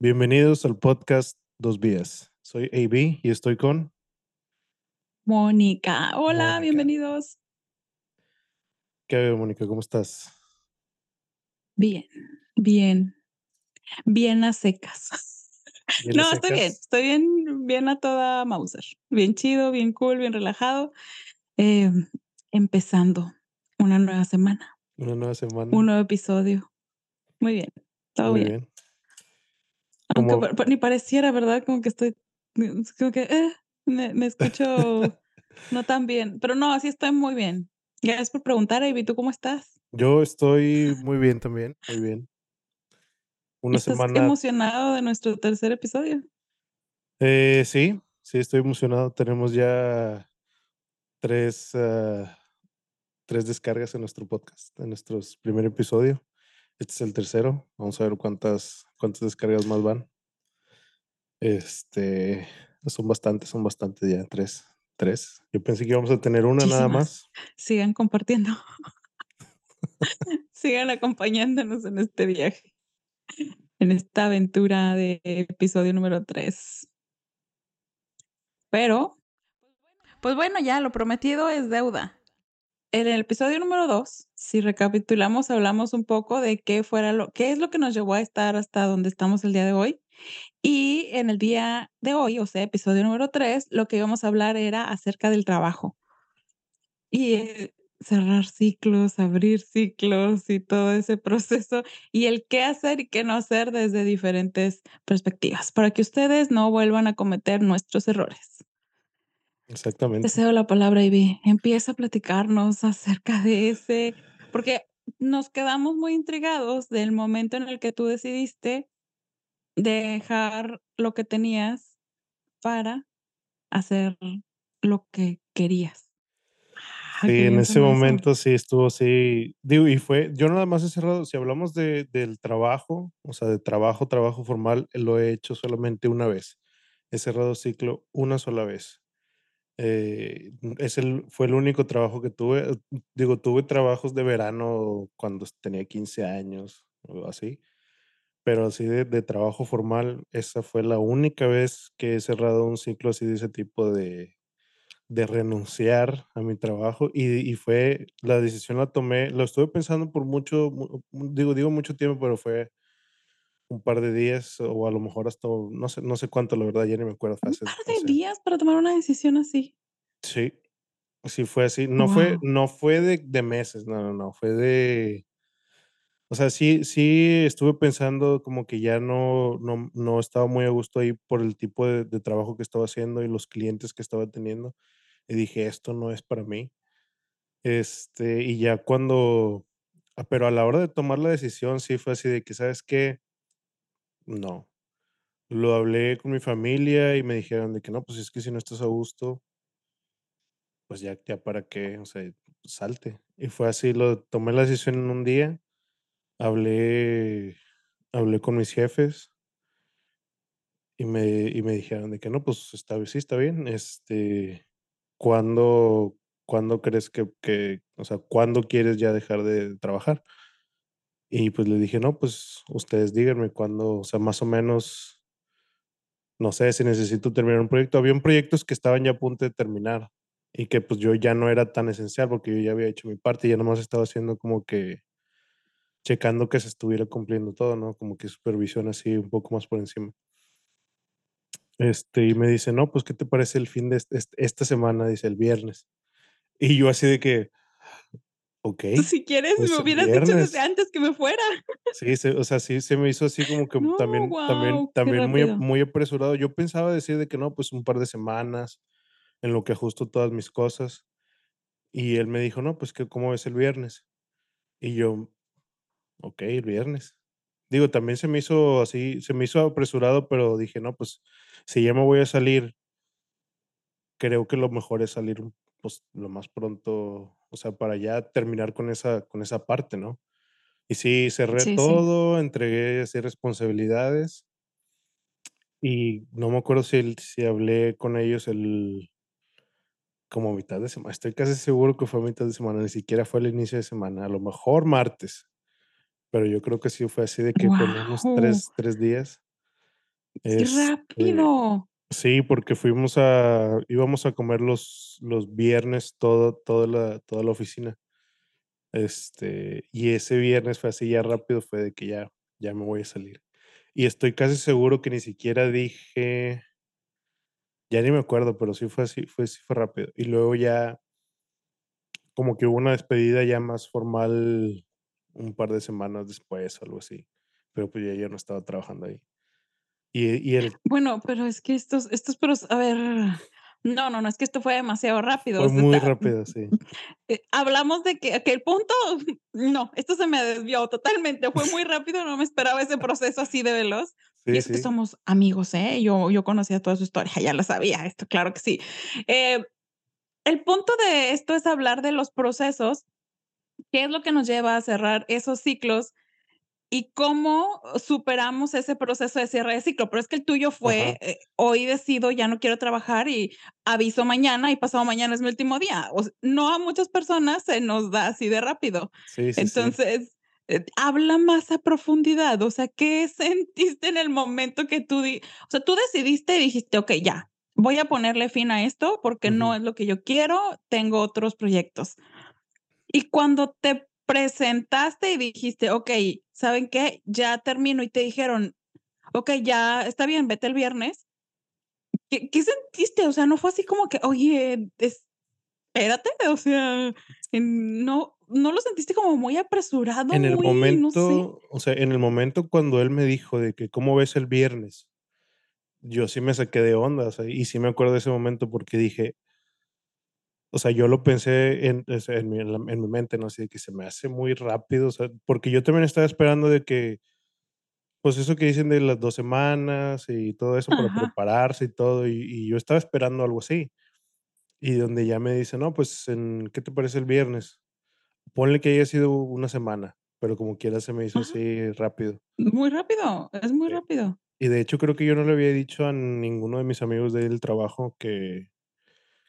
Bienvenidos al podcast Dos Vías. Soy AB y estoy con Mónica. Hola, Mónica. bienvenidos. ¿Qué hay, Mónica? ¿Cómo estás? Bien, bien, bien a secas. ¿Bien a No, estoy bien, estoy bien, bien a toda Mauser. Bien chido, bien cool, bien relajado. Eh, empezando una nueva semana, Una nueva semana. un nuevo episodio. Muy bien, todo Muy bien. bien. Aunque Como- pa- ni pareciera, ¿verdad? Como que estoy, es como que eh, me, me escucho no tan bien. Pero no, sí estoy muy bien. Gracias por preguntar, Ivy. ¿Tú cómo estás? Yo estoy muy bien también, muy bien. Una ¿Estás semana. emocionado de nuestro tercer episodio? Eh, sí, sí, estoy emocionado. Tenemos ya tres, ah, tres descargas en nuestro podcast, en nuestro primer episodio. Este es el tercero. Vamos a ver cuántas, cuántas descargas más van. Este, son bastantes, son bastantes ya, tres. Tres. Yo pensé que íbamos a tener una nada más. Sigan compartiendo. Sigan acompañándonos en este viaje, en esta aventura de episodio número 3. Pero, pues bueno, ya lo prometido es deuda. En el episodio número 2, si recapitulamos, hablamos un poco de qué fuera lo, qué es lo que nos llevó a estar hasta donde estamos el día de hoy. Y en el día de hoy, o sea, episodio número 3, lo que íbamos a hablar era acerca del trabajo. Y eh, cerrar ciclos, abrir ciclos y todo ese proceso y el qué hacer y qué no hacer desde diferentes perspectivas para que ustedes no vuelvan a cometer nuestros errores. Exactamente. Te cedo la palabra, Ivy. Empieza a platicarnos acerca de ese, porque nos quedamos muy intrigados del momento en el que tú decidiste dejar lo que tenías para hacer lo que querías. Sí, en ese eso. momento sí estuvo así. Digo, y fue, yo nada más he cerrado, si hablamos de, del trabajo, o sea, de trabajo, trabajo formal, lo he hecho solamente una vez. He cerrado ciclo una sola vez. Eh, es el, fue el único trabajo que tuve. Digo, tuve trabajos de verano cuando tenía 15 años o así, pero así de, de trabajo formal, esa fue la única vez que he cerrado un ciclo así de ese tipo de, de renunciar a mi trabajo y, y fue, la decisión la tomé, lo estuve pensando por mucho, mu- digo, digo mucho tiempo, pero fue un par de días o a lo mejor hasta, no sé, no sé cuánto, la verdad, ya ni me acuerdo. Un hace- par de hace- días para tomar una decisión así. Sí, sí fue así. No fue, no fue de, de meses, no, no, no, fue de, o sea, sí, sí estuve pensando como que ya no, no, no estaba muy a gusto ahí por el tipo de, de trabajo que estaba haciendo y los clientes que estaba teniendo. Y dije, esto no es para mí. Este, y ya cuando, ah, pero a la hora de tomar la decisión, sí fue así de que, ¿sabes qué? No. Lo hablé con mi familia y me dijeron de que no, pues es que si no estás a gusto, pues ya, ya para qué, o sea, salte. Y fue así, lo tomé la decisión en un día, hablé, hablé con mis jefes y me, y me dijeron de que no, pues está, sí, está bien, este, ¿cuándo, ¿cuándo crees que, que, o sea, cuándo quieres ya dejar de trabajar? Y pues le dije, no, pues ustedes díganme cuándo, o sea, más o menos, no sé si necesito terminar un proyecto. Habían proyectos que estaban ya a punto de terminar y que pues yo ya no era tan esencial porque yo ya había hecho mi parte y ya nomás estaba haciendo como que checando que se estuviera cumpliendo todo, ¿no? Como que supervisión así un poco más por encima. Este, y me dice, no, pues, ¿qué te parece el fin de esta semana? Dice, el viernes. Y yo así de que, ok, Si quieres, pues me el hubieras dicho desde antes que me fuera. Sí, se o sea, sí se me hizo así como que No, también también también muy muy apresurado. Yo pensaba decir de que no, pues un par de semanas en lo que ajusto todas mis cosas. Y él me dijo: "No, pues que, ¿cómo ves el viernes?". Y yo: "Okey, el viernes". Digo, también se me hizo así, se me hizo apresurado, pero dije: "No, pues si ya me voy a salir, creo que lo mejor es salir, pues, lo más pronto, o sea, para ya terminar con esa con esa parte", ¿no? Y sí, cerré Sí, sí. todo, entregué así responsabilidades. Y no me acuerdo si el si hablé con ellos el como a mitad de semana, estoy casi seguro que fue a mitad de semana, ni siquiera fue al inicio de semana, a lo mejor martes, pero yo creo que sí fue así de que con unos Guau. 3 3 días. ¡Qué Este, rápido! Sí, porque fuimos a íbamos a comer los los viernes todo toda la toda la oficina. Este, y ese viernes fue así ya rápido, fue de que ya ya me voy a salir. Y estoy casi seguro que ni siquiera dije ya ni me acuerdo, pero sí fue así, fue sí fue rápido. Y luego ya como que hubo una despedida ya más formal un par de semanas después, algo así, pero, pues, ya yo no estaba trabajando ahí. Y y el Bueno, pero es que estos estos proc a ver, no, no, no, es que esto fue demasiado rápido, Fue muy está, rápido, sí. eh, hablamos de que aquel punto, no, esto se me desvió totalmente, fue muy rápido, no me esperaba ese proceso así de veloz. Y Sí, eso que sí. somos amigos, ¿eh? Yo yo conocía toda su historia, ya lo sabía, esto claro que sí. Eh, el punto de esto es hablar de los procesos, qué es lo que nos lleva a cerrar esos ciclos y cómo superamos ese proceso de cierre de ciclo. Pero es que el tuyo fue, eh, hoy decido, ya no quiero trabajar y aviso mañana y pasado mañana es mi último día. O no a muchas personas se nos da así de rápido. Sí, sí, sí. Entonces, eh, habla más a profundidad, o sea, ¿qué sentiste en el momento que tú di o sea, tú decidiste y dijiste: "Okey, ya, voy a ponerle fin a esto porque no es lo que yo quiero, tengo otros proyectos". Y cuando te presentaste y dijiste: "Okey, ¿saben qué? Ya termino", y te dijeron: "Okey, ya está bien, vete el viernes". ¿Qué qué sentiste? O sea, no fue así como que: "Oye, espérate", o sea, ¿no no lo sentiste como muy apresurado, En el muy, no sé? momento, o sea, en el momento cuando él me dijo de que: "¿Cómo ves el viernes?", yo sí me saqué de onda, o sea, y sí me acuerdo de ese momento porque dije o sea, yo lo pensé en, en mi en mi mente, ¿no? Así de que se me hace muy rápido, o sea, porque yo también estaba esperando de que pues, eso que dicen de las 2 semanas y todo eso para Ajá. prepararse y todo, y y yo estaba esperando algo así. Y donde ya me dice: "No, pues, en ¿qué te parece el viernes?". Ponle que haya sido una semana, pero como quiera se me hizo Ajá. así rápido. Muy rápido, es muy Eh, rápido. y de hecho, creo que yo no le había dicho a ninguno de mis amigos del trabajo que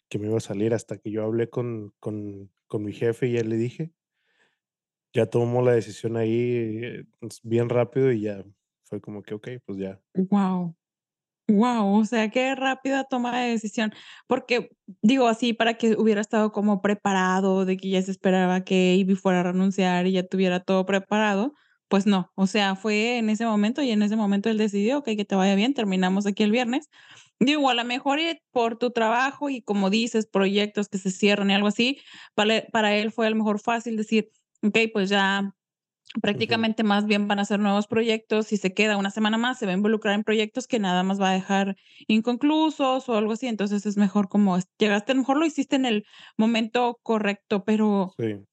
que me iba a salir hasta que yo hablé con con con mi jefe y ya le dije. Ya tomó la decisión ahí, eh, bien rápido y ya fue como que: "Okey, pues ya". Guau. Guau, o sea, qué rápida toma de decisión, porque, digo, así para que hubiera estado como preparado, de que ya se esperaba que Ivy fuera a renunciar y ya tuviera todo preparado, pues no, o sea, fue en ese momento y en ese momento él decidió: "Okey, que te vaya bien, terminamos aquí el viernes". Digo, a la mejor, y por tu trabajo y como dices, proyectos que se cierran y algo así, pale para él fue a lo mejor fácil decir: "Okey, pues ya prácticamente más bien van a ser nuevos proyectos, si se queda una semana más, se va a involucrar en proyectos que nada más va a dejar inconclusos o algo así". Entonces, es mejor como llegaste, a lo mejor lo hiciste en el momento correcto, pero Sí.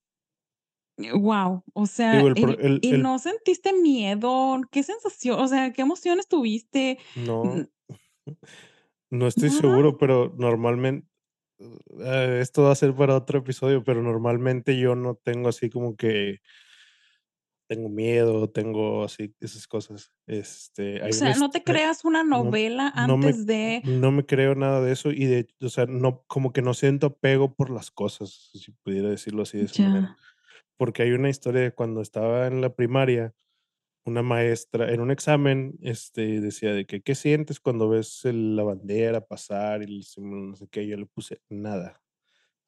Guau, o sea, Digo, el el el ¿y no sentiste miedo? ¿Qué sensación? O sea, ¿qué emociones tuviste? No. No estoy seguro, pero normalmen eh, esto va a ser para otro episodio, pero normalmente yo no tengo así como que tengo miedo, tengo así esas cosas. Este, O sea, no te creas una no novela no me antes de no me creo nada de eso y de o sea, no, como que no siento apego por las cosas, si pudiera decirlo así de esa manera. Ya. Porque hay una historia de cuando estaba en la primaria, una maestra en un examen, este, decía de que: "¿Qué sientes cuando ves el la bandera pasar y el símbolo no sé qué?". Yo le puse: "Nada".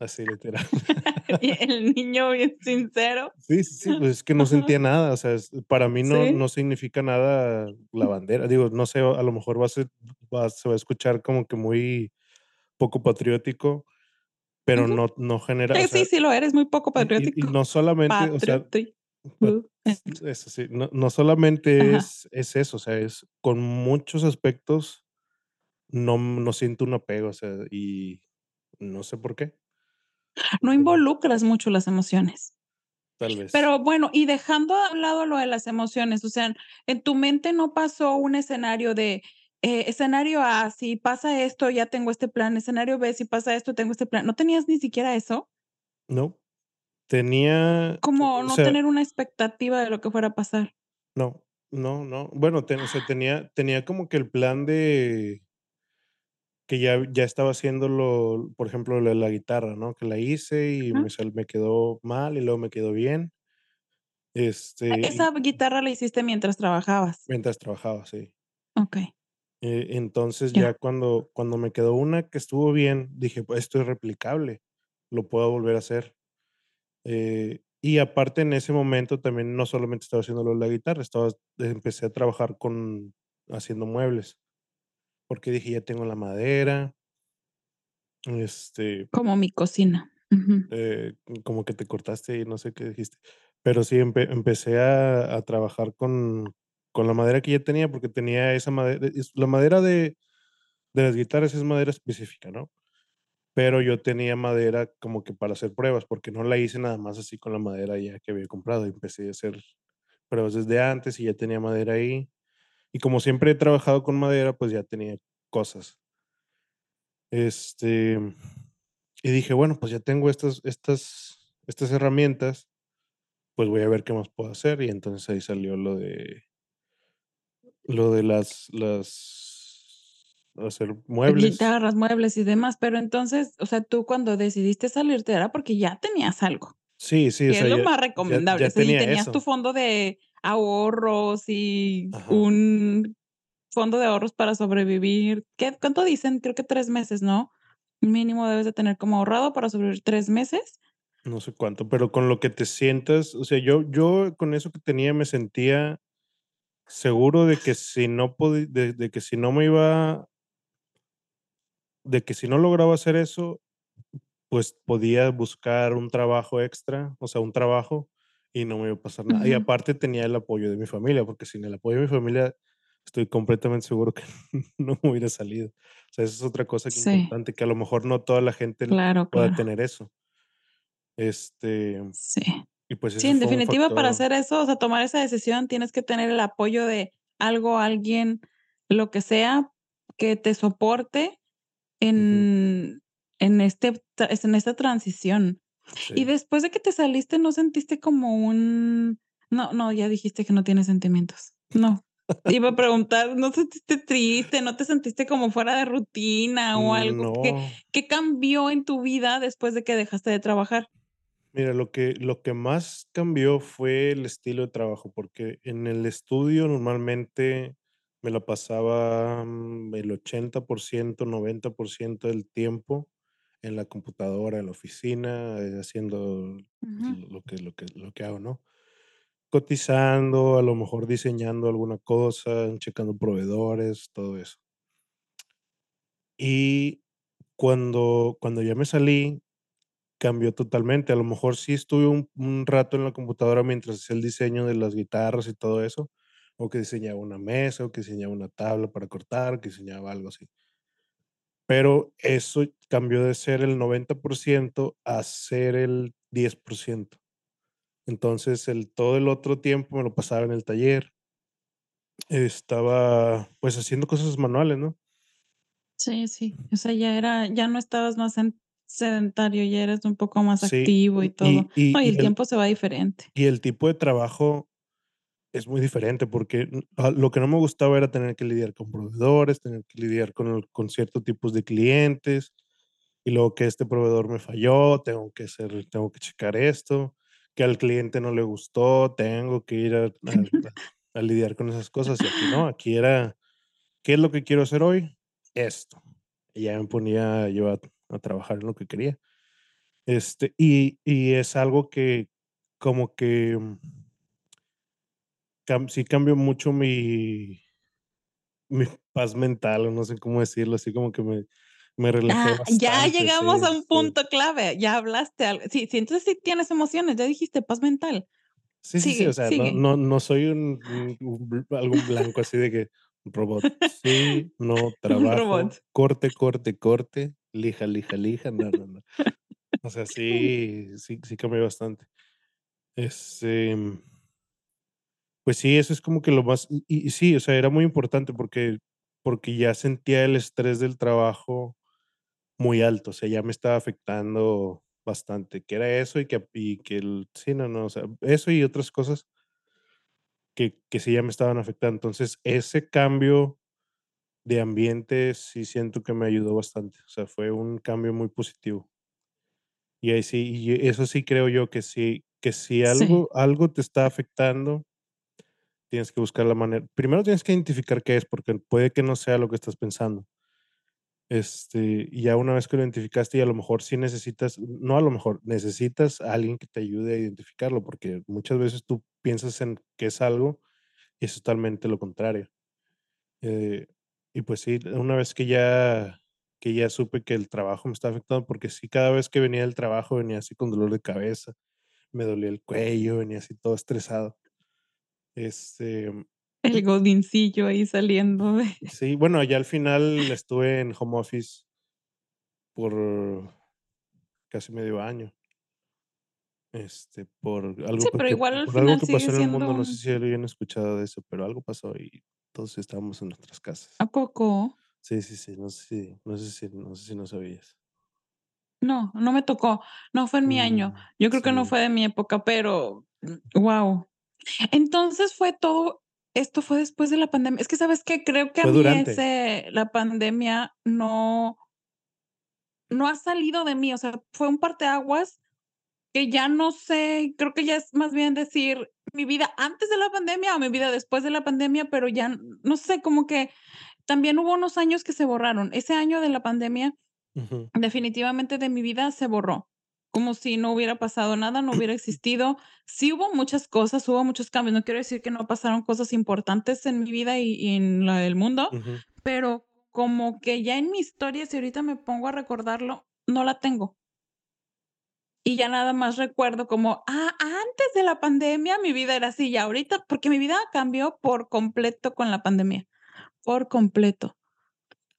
Así literal. El niño bien sincero. Sí, sí, sí, pues, es que no sentía nada, o sea, para mí no Sí. no significa nada la bandera. Digo, no sé, a lo mejor va a ser va se va a escuchar como que muy poco patriótico, pero Ujú. no no genera, o sí, sí lo eres, muy poco y y y patriótico. no solamente, o sea, Eso sí, no no solamente es es eso, o sea, es con muchos aspectos, no no siento un apego, o sea, y no sé por qué. No involucras mucho las emociones. Tal vez. Pero bueno, y dejando a un lado lo de las emociones, o sea, en tu mente no pasó un escenario de, eh, escenario A, si pasa esto, ya tengo este plan, escenario B, si pasa esto, tengo este plan, ¿no tenías ni siquiera eso? No. Tenía, Como o no sea tener una expectativa de lo que fuera a pasar. No, no, no. Bueno, ten o sea, tenía tenía como que el plan de que ya ya estaba haciéndolo, por ejemplo, lo de la guitarra, ¿no? Que la hice y Ajá. me me quedó mal y luego me quedó bien. E Este, esa y guitarra la hiciste mientras trabajabas. Mientras trabajaba, sí. Okey. Eh, entonces, ya Ya. cuando cuando me quedó una que estuvo bien, dije: "Pues esto es replicable, lo puedo volver a hacer". Eh, y aparte, en ese momento también no solamente estaba haciendo lo de la guitarra, estaba empecé a trabajar con haciendo muebles, porque dije: "Ya tengo la madera". Este Como mi cocina. Eh, como que te cortaste y no sé qué dijiste. Pero sí, empe empecé a a trabajar con con la madera que ya tenía, porque tenía esa madera la madera de de las guitarras es madera específica, ¿no? Pero yo tenía madera como que para hacer pruebas, porque no la hice nada más así con la madera ya que había comprado, empecé a hacer pruebas desde antes y ya tenía madera ahí. Y como siempre he trabajado con madera, pues ya tenía cosas. Este, y dije: "Bueno, pues ya tengo estas estas estas herramientas, pues voy a ver qué más puedo hacer". Y entonces ahí salió lo de lo de las las hacer muebles. Guitarras, muebles y demás, pero entonces, o sea, tú cuando decidiste salirte era porque ya tenías algo, Sí, sí, o que es sea, lo ya más ya recomendable, ya o sea, y tenía tenías tu fondo de ahorros y Ajá. un fondo de ahorros para sobrevivir, ¿qué cuánto dicen? Creo que 3 meses, ¿no? Mínimo debes de tener como ahorrado para sobrevivir 3 meses. No sé cuánto, pero con lo que te sientas, o sea, yo yo con eso que tenía me sentía seguro de que si no de de que si no me iba de que si no lograba hacer eso, pues podía buscar un trabajo extra, o sea, un trabajo, y no me iba a pasar nada. Y aparte tenía el apoyo de mi familia, porque sin el apoyo de mi familia, estoy completamente seguro que no me hubiera salido. O sea, esa es otra cosa que Sí. importante, que a lo mejor no toda la gente Claro, pueda claro. tener eso. Este, Sí. y pues Sí, en definitiva, para hacer eso, o sea, tomar esa decisión, tienes que tener el apoyo de algo, alguien, lo que sea, que te soporte En en este en esta transición. Y después de que te saliste, ¿no sentiste como un? No, no, ya dijiste que no tienes sentimientos. No, iba a preguntar, ¿no sentiste triste, no te sentiste como fuera de rutina o Mm, algo? ¿Qué no. qué cambió en tu vida después de que dejaste de trabajar? Mira, lo que lo que más cambió fue el estilo de trabajo, porque en el estudio normalmente me la pasaba, mm, el 80%, 90% del tiempo en la computadora, en la oficina, eh, haciendo Ujú. lo que lo que lo que hago, ¿no? Cotizando, a lo mejor diseñando alguna cosa, checando proveedores, todo eso. Y cuando cuando ya me salí, cambió totalmente. A lo mejor sí estuve un un rato en la computadora mientras hacía el diseño de las guitarras y todo eso, o que diseñaba una mesa, o que diseñaba una tabla para cortar, que diseñaba algo así. Pero eso cambió de ser el 90% a ser el 10%. Entonces, el todo el otro tiempo me lo pasaba en el taller. Estaba, pues, haciendo cosas manuales, ¿no? Sí, sí. O sea, ya era ya no estabas más en sedentario, ya eres un poco más Sí, activo y todo. y y No, y el y el tiempo se va diferente. y el tipo de trabajo es muy diferente, porque, mm, ah, lo que no me gustaba era tener que lidiar con proveedores, tener que lidiar con con ciertos tipos de clientes, y luego que este proveedor me falló, tengo que hacer tengo que checar esto, que al cliente no le gustó, tengo que ir a a a lidiar con esas cosas, y aquí no, aquí era, ¿qué es lo que quiero hacer hoy? Esto. Y ya me ponía yo a a trabajar en lo que quería. Este, y y es algo que como que cam sí cambió mucho mi mi paz mental, no sé cómo decirlo, así como que me me relajé Ah, ya bastante, llegamos sí, a un sí. punto clave, ya hablaste al sí, sí, entonces sí tienes emociones, ya dijiste paz mental. Sí, sí, sí, o sea, no no no soy un algún blanco así de que robot. Sí, no, trabajo, robot. corte, corte, corte, lija, lija, lija, no, no, no. O sea, sí, sí, sí cambió bastante. Este pues sí, eso es como que lo más y y sí, o sea, era muy importante porque porque ya sentía el estrés del trabajo muy alto, o sea, ya me estaba afectando bastante, que era eso y que y que el sí, no, no, o sea, eso y otras cosas que que sí ya me estaban afectando. Entonces, ese cambio de ambiente sí siento que me ayudó bastante, o sea, fue un cambio muy positivo. Y ahí sí, y eso sí creo yo que sí que si Sí. algo algo te está afectando tienes que buscar la manera primero tienes que identificar qué es, porque puede que no sea lo que estás pensando. Este, y ya una vez que lo identificaste, y a lo mejor sí necesitas, no a lo mejor, necesitas a alguien que te ayude a identificarlo, porque muchas veces tú piensas en que es algo y es totalmente lo contrario. Eh, y pues sí, una vez que ya que ya supe que el trabajo me estaba afectando, porque sí, cada vez que venía del trabajo venía así con dolor de cabeza, me dolía el cuello, venía así todo estresado. Este El godincillo ahí saliendo de Sí, bueno, ya al final estuve en home office por casi medio año. Este, por algo Sí, pero porque igual al por algo final que sigue pasó en el mundo, no sé un si habían escuchado de eso, pero algo pasó y todos estábamos en nuestras casas. ¿A poco? Sí, sí, sí, no sé si no sé si no sé si no sabías. No, no me tocó, no fue en mi año. Mm, Yo creo que no sí. fue de mi época, pero, mm, guau. Entonces, fue todo esto fue después de la pandemia. Es que, ¿sabes qué? Creo que a mí ese la pandemia no no ha salido de mí, o sea, fue un parteaguas que ya no sé, creo que ya es más bien decir mi vida antes de la pandemia o mi vida después de la pandemia, pero ya no sé, como que también hubo unos años que se borraron. Ese año de la pandemia, definitivamente de mi vida se borró, como si no hubiera pasado nada, no hubiera existido. Sí hubo muchas cosas, hubo muchos cambios, no quiero decir que no pasaron cosas importantes en mi vida y y en la del mundo, pero como que ya en mi historia, si ahorita me pongo a recordarlo, no la tengo. Y ya nada más recuerdo como, ah, antes de la pandemia mi vida era así, y ahorita porque mi vida cambió por completo con la pandemia, por completo.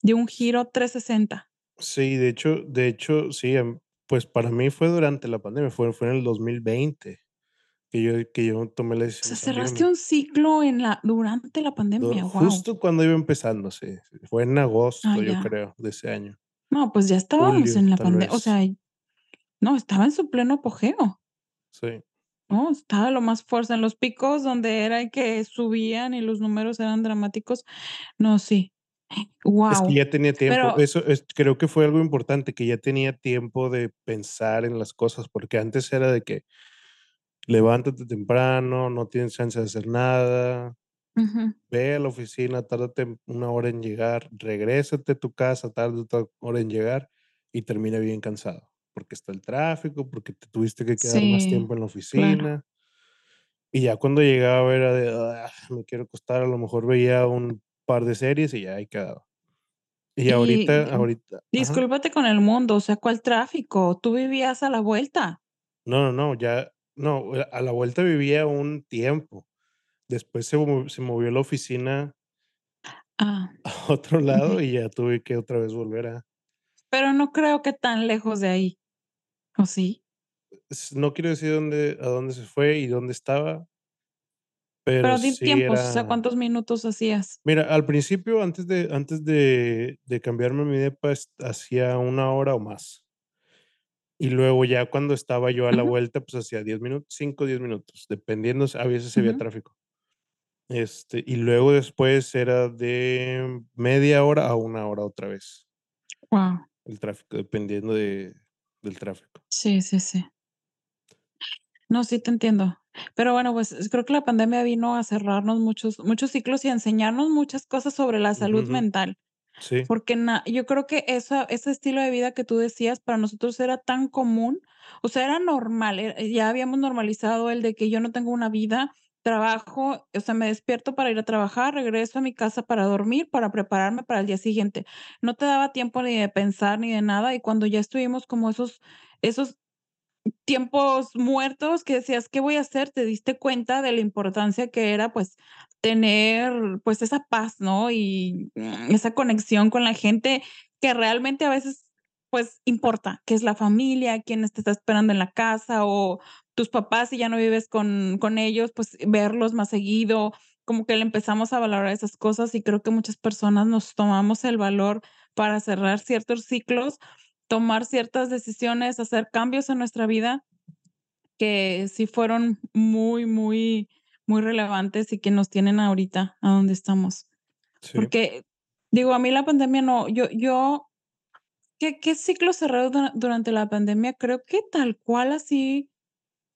Dio un giro 360. Sí, de hecho de hecho, sí, em, pues, para mí fue durante la pandemia, fue fue en el 2020 que yo que yo tomé la O decisión sea, de cerraste un ciclo en la durante la Do pandemia, justo cuando iba empezando, sí, fue en Ah, agosto, yo ya. creo, de ese año. No, pues, ya estábamos Julio, en la tal pande o sea, no, estaba en su pleno apogeo. Sí. No, estaba lo más fuerte en los picos donde era que subían y los números eran dramáticos. No, sí. Es que ya tenía tiempo. Pero Eso es creo que fue algo importante, que ya tenía tiempo de pensar en las cosas, porque antes era de que levántate temprano, no tienes chance de hacer nada, ve a la oficina, tárdate una hora en llegar, regrésate a tu casa, tarda otra hora en llegar y termina bien cansado, porque está el tráfico, porque te tuviste que quedar más tiempo en la claro. oficina. Y ya cuando llegaba era de: "Ah, me quiero acostar", a lo mejor veía un par de series y ya ahí quedaba. Y Y, ahorita ahorita ajá. discúlpate con el mundo, o sea, ¿cuál tráfico? Tú vivías a la vuelta. No, no, no, ya no, a la vuelta vivía un tiempo. Después se se movió la oficina Ah, a otro lado y ya tuve que otra vez volver a Pero no creo que tan lejos de ahí, ¿o sí? No quiero decir dónde a dónde se fue y dónde estaba pero Pero di sí tiempos, o sea, ¿cuántos minutos hacías? Mira, al principio, antes de antes de de cambiarme mi depa, hacía 1 hora o más. Y luego ya cuando estaba yo a la vuelta, pues, hacía 10 minutos, 5, 10 minutos, dependiendo, a veces había tráfico. Este, y luego después era de media hora a 1 hora otra vez. Guau. El tráfico, dependiendo de del tráfico. Sí, sí, sí. No, sí te entiendo. Pero bueno, pues, creo que la pandemia vino a cerrarnos muchos muchos ciclos y a enseñarnos muchas cosas sobre la salud mental. Sí. Porque na yo creo que esa ese estilo de vida que tú decías para nosotros era tan común, o sea, era normal, eh, ya habíamos normalizado el de que yo no tengo una vida, trabajo, o sea, me despierto para ir a trabajar, regreso a mi casa para dormir, para prepararme para el día siguiente. No te daba tiempo ni de pensar ni de nada, y cuando ya estuvimos como esos esos tiempos muertos que decías: "¿Qué voy a hacer?", te diste cuenta de la importancia que era, pues, tener, pues, esa paz, ¿no? Y, mm, esa conexión con la gente que realmente a veces, pues, importa, que es la familia, quienes te está esperando en la casa, o tus papás, si ya no vives con con ellos, pues, verlos más seguido, como que le empezamos a valorar esas cosas, y creo que muchas personas nos tomamos el valor para cerrar ciertos ciclos, tomar ciertas decisiones, hacer cambios en nuestra vida, que sí fueron muy, muy, muy relevantes y que nos tienen ahorita a donde estamos. Sí. Porque, digo, a mí la pandemia no yo yo ¿qué qué ciclo cerrado dura durante la pandemia? Creo que tal cual así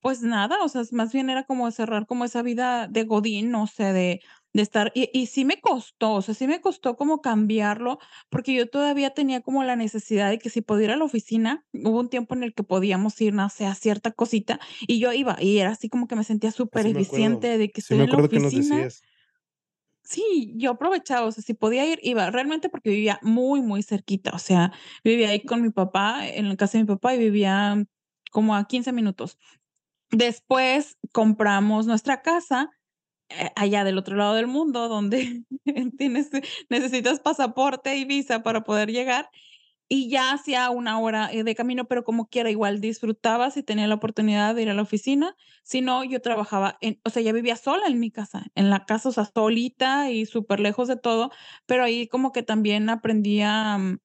Pues nada, o sea, más bien era como cerrar como esa vida de godín, no sé, de de estar y y sí me costó, o sea, sí me costó como cambiarlo, porque yo todavía tenía como la necesidad de que si podía ir a la oficina, hubo un tiempo en el que podíamos ir, no sé, a cierta cosita, y yo iba, y era así como que me sentía sí acuerdo. supereficiente de que Sí estoy me en la acuerdo que nos oficina. decías. Sí, yo aprovechaba, o sea, si podía ir, iba, realmente porque vivía muy, muy cerquita, o sea, vivía ahí con mi papá, en la casa de mi papá, y vivía como a 15 minutos. Después compramos nuestra casa, allá del otro lado del mundo, donde tienes necesitas pasaporte y visa para poder llegar, y ya hacía una hora, eh, de camino, pero como quiera, igual disfrutaba si tenía la oportunidad de ir a la oficina, si no, yo trabajaba en o sea, ya vivía sola en mi casa, en la casa, o sea, solita y superlejos de todo, pero ahí como que también aprendí a, mm,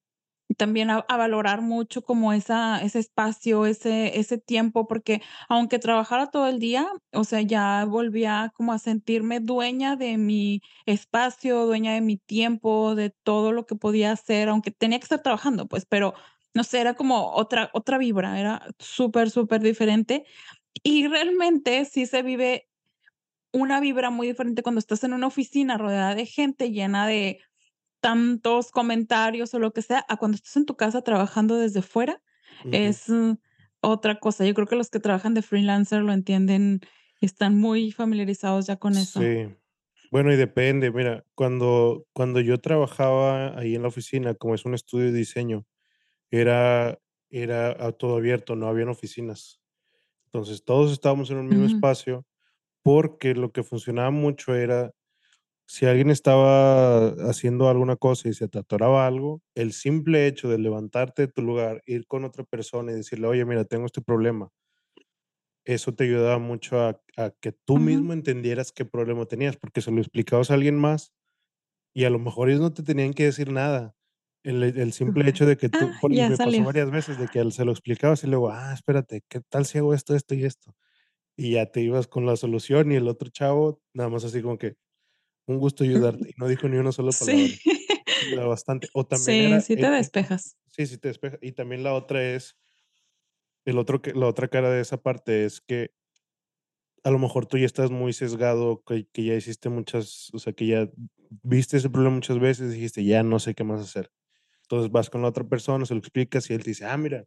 también a valorar mucho como esa ese espacio, ese ese tiempo, porque aunque trabajara todo el día, o sea, ya volvía como a sentirme dueña de mi espacio, dueña de mi tiempo, de todo lo que podía hacer, aunque tenía que estar trabajando, pues, pero no sé, era como otra otra vibra, era súper, súper diferente. Y realmente sí se vive una vibra muy diferente cuando estás en una oficina rodeada de gente llena de tantos comentarios o lo que sea, a cuando estás en tu casa trabajando desde fuera, Ujú. es, mm, otra cosa. Yo creo que los que trabajan de freelancer lo entienden, están muy familiarizados ya con eso. Sí. Bueno, y depende, mira, cuando cuando yo trabajaba ahí en la oficina, como es un estudio de diseño, era era a todo abierto, no habían oficinas. Entonces, todos estábamos en un mismo Ujú. espacio, porque lo que funcionaba mucho era, si alguien estaba haciendo alguna cosa y se te atoraba algo, el simple hecho de levantarte de tu lugar, ir con otra persona y decirle: "Oye, mira, tengo este problema". Eso te ayudaba mucho a a que tú mismo entendieras qué problema tenías, porque se lo explicabas a alguien más, y a lo mejor ellos no te tenían que decir nada. El el simple hecho de que Ah, tú por ya me pasó varias veces de que él se lo explicabas y luego: "Ah, espérate, ¿qué tal si hago esto, esto y esto?". Y ya te ibas con la solución, y el otro chavo nada más así como que: "Un gusto ayudarte", y no dijo ni una sola palabra. Sí. Ayuda bastante. O también Sí, era sí te el el despejas. sí, sí te despeja. Y también la otra es el otro que la otra cara de esa parte es que a lo mejor tú ya estás muy sesgado, que que ya hiciste muchas o sea, que ya viste ese problema muchas veces, dijiste: "Ya no sé qué más hacer". Entonces, vas con la otra persona, se lo explicas, y él te dice: "Ah, mira",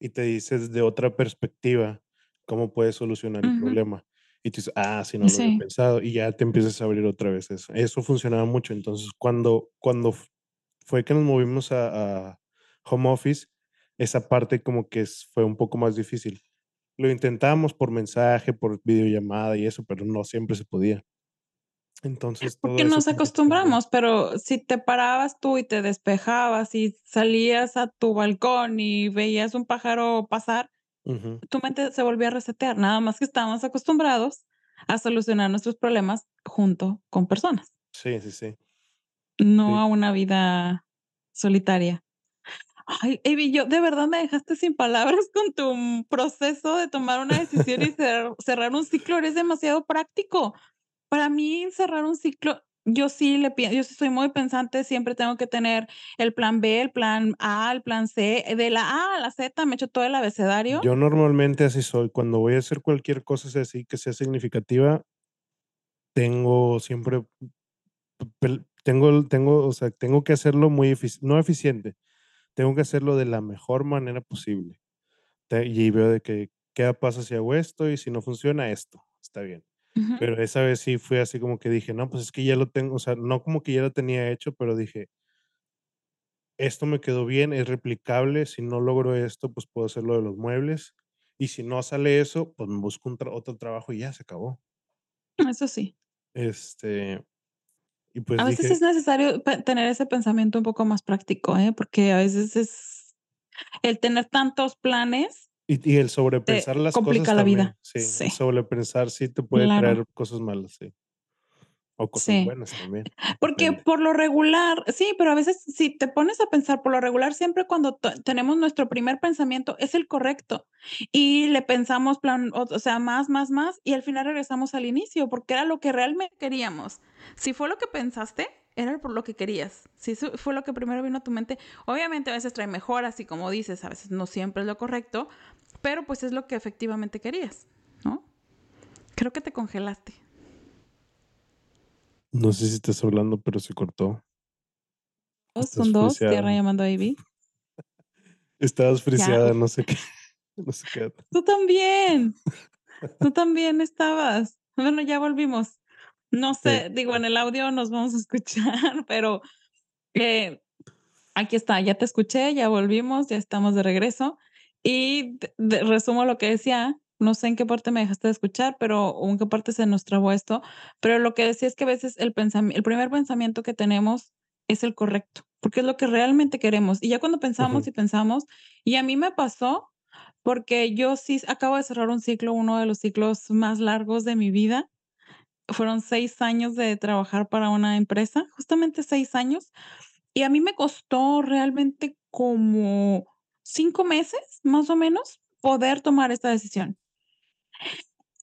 y te dice desde otra perspectiva cómo puedes solucionar el Ujú. problema. Y tú dices: "Ah, sí, no lo había Sí. pensado", y ya te empiezas a abrir otra vez eso. Eso funcionaba mucho. Entonces, cuando cuando fue que nos movimos a a home office, esa parte como que fue un poco más difícil. Lo intentamos por mensaje, por videollamada y eso, pero no siempre se podía. Entonces, Porque nos como que acostumbramos, pero si te parabas tú y te despejabas, y salías a tu balcón y veías un pájaro pasar, Tu mente se volvía a resetear, nada más que estábamos acostumbrados a solucionar nuestros problemas junto con personas. Sí, sí, sí. No Sí. a una vida solitaria. Ay, Evi, yo de verdad me dejaste sin palabras con tu, proceso de tomar una decisión y cer cerrar un ciclo, eres demasiado práctico. Para mí, cerrar un ciclo, yo sí le yo sí soy muy pensante, siempre tengo que tener el plan B, el plan A, el plan C, de la A a la Z me echo todo el abecedario. Yo normalmente así soy. Cuando voy a hacer cualquier cosa así que sea significativa tengo siempre tengo tengo, o sea, tengo que hacerlo muy efici no eficiente, tengo que hacerlo de la mejor manera posible. Y veo de que, ¿qué pasa si hago esto? Y si no funciona esto, está bien. Pero esa vez sí fue así como que dije: "No, pues es que ya lo tengo", o sea, no como que ya lo tenía hecho, pero dije esto me quedó bien, es replicable, si no logro esto, pues puedo hacer lo de los muebles, y si no sale eso, pues me busco un tra otro trabajo y ya se acabó. Eso sí. Este, y pues A veces dije es necesario tener ese pensamiento un poco más práctico, ¿eh? Porque a veces es el tener tantos planes Y y el sobrepensar las cosas complica la también, vida. sí, el Sí. sobrepensar sí te puede Claro. traer cosas malas, sí. O cosas Sí. buenas también, Porque depende. por lo regular sí, pero a veces si te pones a pensar, por lo regular, siempre cuando te tenemos nuestro primer pensamiento es el correcto, y le pensamos plan o o sea, más, más, más, y al final regresamos al inicio, porque era lo que realmente queríamos. Si fue lo que pensaste, era por lo que querías. Si eso fue lo que primero vino a tu mente, obviamente a veces trae mejoras y como dices, a veces no siempre es lo correcto, pero pues es lo que efectivamente querías, Creo que te congelaste. No sé si estás hablando, pero se cortó. Dos Estás con dos, tierra llamando a Ivy. Estabas friseada, no sé qué. No sé qué. Tú también. Tú también estabas. Bueno, ya volvimos. No Sí. sé, digo, en el audio nos vamos a escuchar, pero eh, aquí está, ya te escuché, ya volvimos, ya estamos de regreso. Y de- de- resumo lo que decía, no sé en qué parte me dejaste de escuchar, pero o en qué parte se nos trabó esto, pero lo que decía es que a veces el, el primer pensamiento que tenemos es el correcto, porque es lo que realmente queremos. Y ya cuando pensamos y pensamos, y a mí me pasó porque yo sí acabo de cerrar un ciclo, uno de los ciclos más largos de mi vida. Fueron 6 años de trabajar para una empresa, justamente 6 años, y a mí me costó realmente como 5 meses, más o menos, poder tomar esta decisión.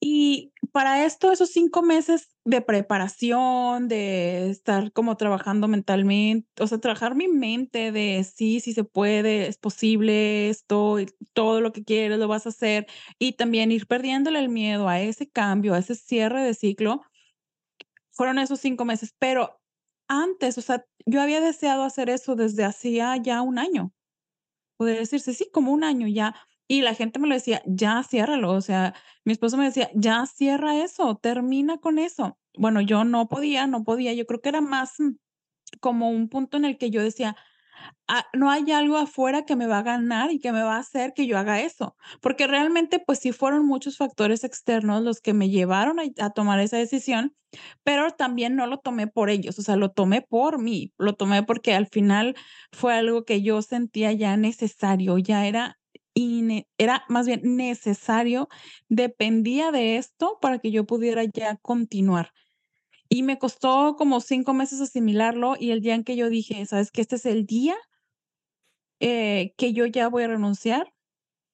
Y para esto, esos 5 meses de preparación, de estar como trabajando mentalmente, o sea, trabajar mi mente de sí, sí se puede, es posible esto, todo lo que quieres lo vas a hacer, y también ir perdiéndole el miedo a ese cambio, a ese cierre de ciclo, fueron esos 5 meses. Pero antes, o sea, yo había deseado hacer eso desde hacía ya un año. Podría decirse, sí, como un año ya. Y la gente me lo decía, ya ciérralo. O sea, mi esposo me decía, ya cierra eso, termina con eso. Bueno, yo no podía, no podía. Yo creo que era más mm, como un punto en el que yo decía, "Ah, no hay algo afuera que me va a ganar y que me va a hacer que yo haga eso. Porque realmente, pues sí fueron muchos factores externos los que me llevaron a, a tomar esa decisión, pero también no lo tomé por ellos, o sea, lo tomé por mí, lo tomé porque al final fue algo que yo sentía ya necesario, ya era, era más bien necesario, dependía de esto para que yo pudiera ya continuar. Y me costó como 5 meses asimilarlo, y el día en que yo dije: "¿Sabes qué? Este es el día, eh, que yo ya voy a renunciar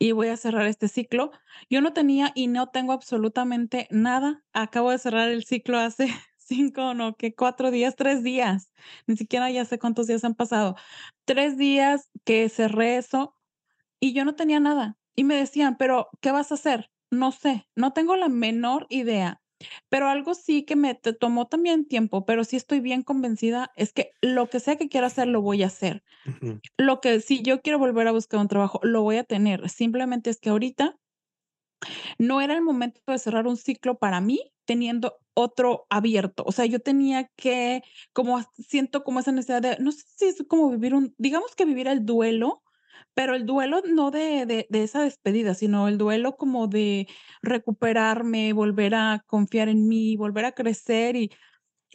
y voy a cerrar este ciclo". Yo no tenía y no tengo absolutamente nada. Acabo de cerrar el ciclo hace 5, no, ¿qué? 4 días, 3 días. Ni siquiera ya sé cuántos días han pasado. 3 días que cerré eso y yo no tenía nada. Y me decían: "¿Pero qué vas a hacer?". No sé, no tengo la menor idea. Pero algo sí que me te tomó también tiempo, pero sí estoy bien convencida, es que lo que sea que quiera hacer, lo voy a hacer. Lo que si yo quiero volver a buscar un trabajo, lo voy a tener. Simplemente es que ahorita no era el momento de cerrar un ciclo para mí teniendo otro abierto. O sea, yo tenía que, como siento como esa necesidad de, no sé si es como vivir un, digamos que vivir el duelo, pero el duelo no de, de, de esa despedida, sino el duelo como de recuperarme, volver a confiar en mí, volver a crecer y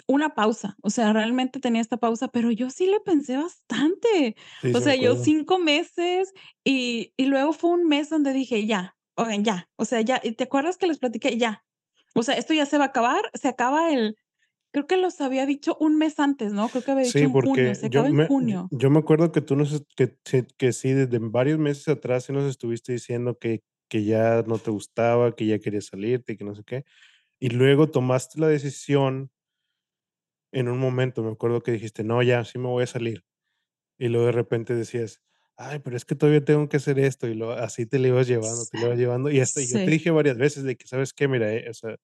una pausa. O sea, realmente tenía esta pausa, pero yo sí le pensé bastante. Sí, O sea, yo acuerdo. 5 meses y y luego fue un mes donde dije: "Ya, oigan, ya". O sea, ya, ¿y te acuerdas que les platiqué? Ya. O sea, esto ya se va a acabar, se acaba el creo que los había dicho un mes antes, ¿no? Creo que había dicho Sí, en junio, se yo acaba en me yo junio. yo me acuerdo que tú nos que sí que sí, desde varios meses atrás sí nos estuviste diciendo que que ya no te gustaba, que ya querías salirte y que no sé qué. Y luego tomaste la decisión en un momento, me acuerdo que dijiste: "No, ya, sí me voy a salir". Y luego de repente decías: "Ay, pero es que todavía tengo que hacer esto", y luego así te lo ibas llevando, te lo ibas llevando, y hasta yo te sí, dije varias veces de que: "¿Sabes qué? Mira, eh, o sea,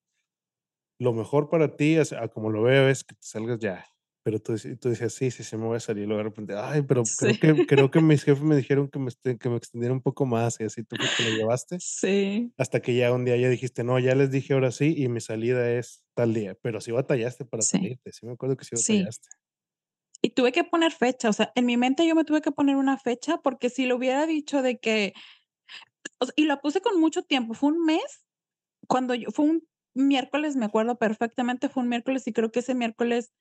lo mejor para ti, a como lo veo, es que te salgas ya". Pero tú tú decías: "Sí, sí, sí, me voy a salir". Luego de repente: "Ay, pero creo sí, que creo que mis jefes me dijeron que me este que me extendiera un poco más", y así tú te lo llevaste, sí, hasta que ya un día ya dijiste: "No, ya les dije ahora sí, y mi salida es tal día", pero sí batallaste para sí, salirte, sí me acuerdo que sí sí. batallaste. Y tuve que poner fecha, o sea, en mi mente yo me tuve que poner una fecha, porque si lo hubiera dicho de que y la puse con mucho tiempo, fue un mes Cuando yo fue un miércoles, me acuerdo perfectamente, fue un miércoles, y creo que ese miércoles,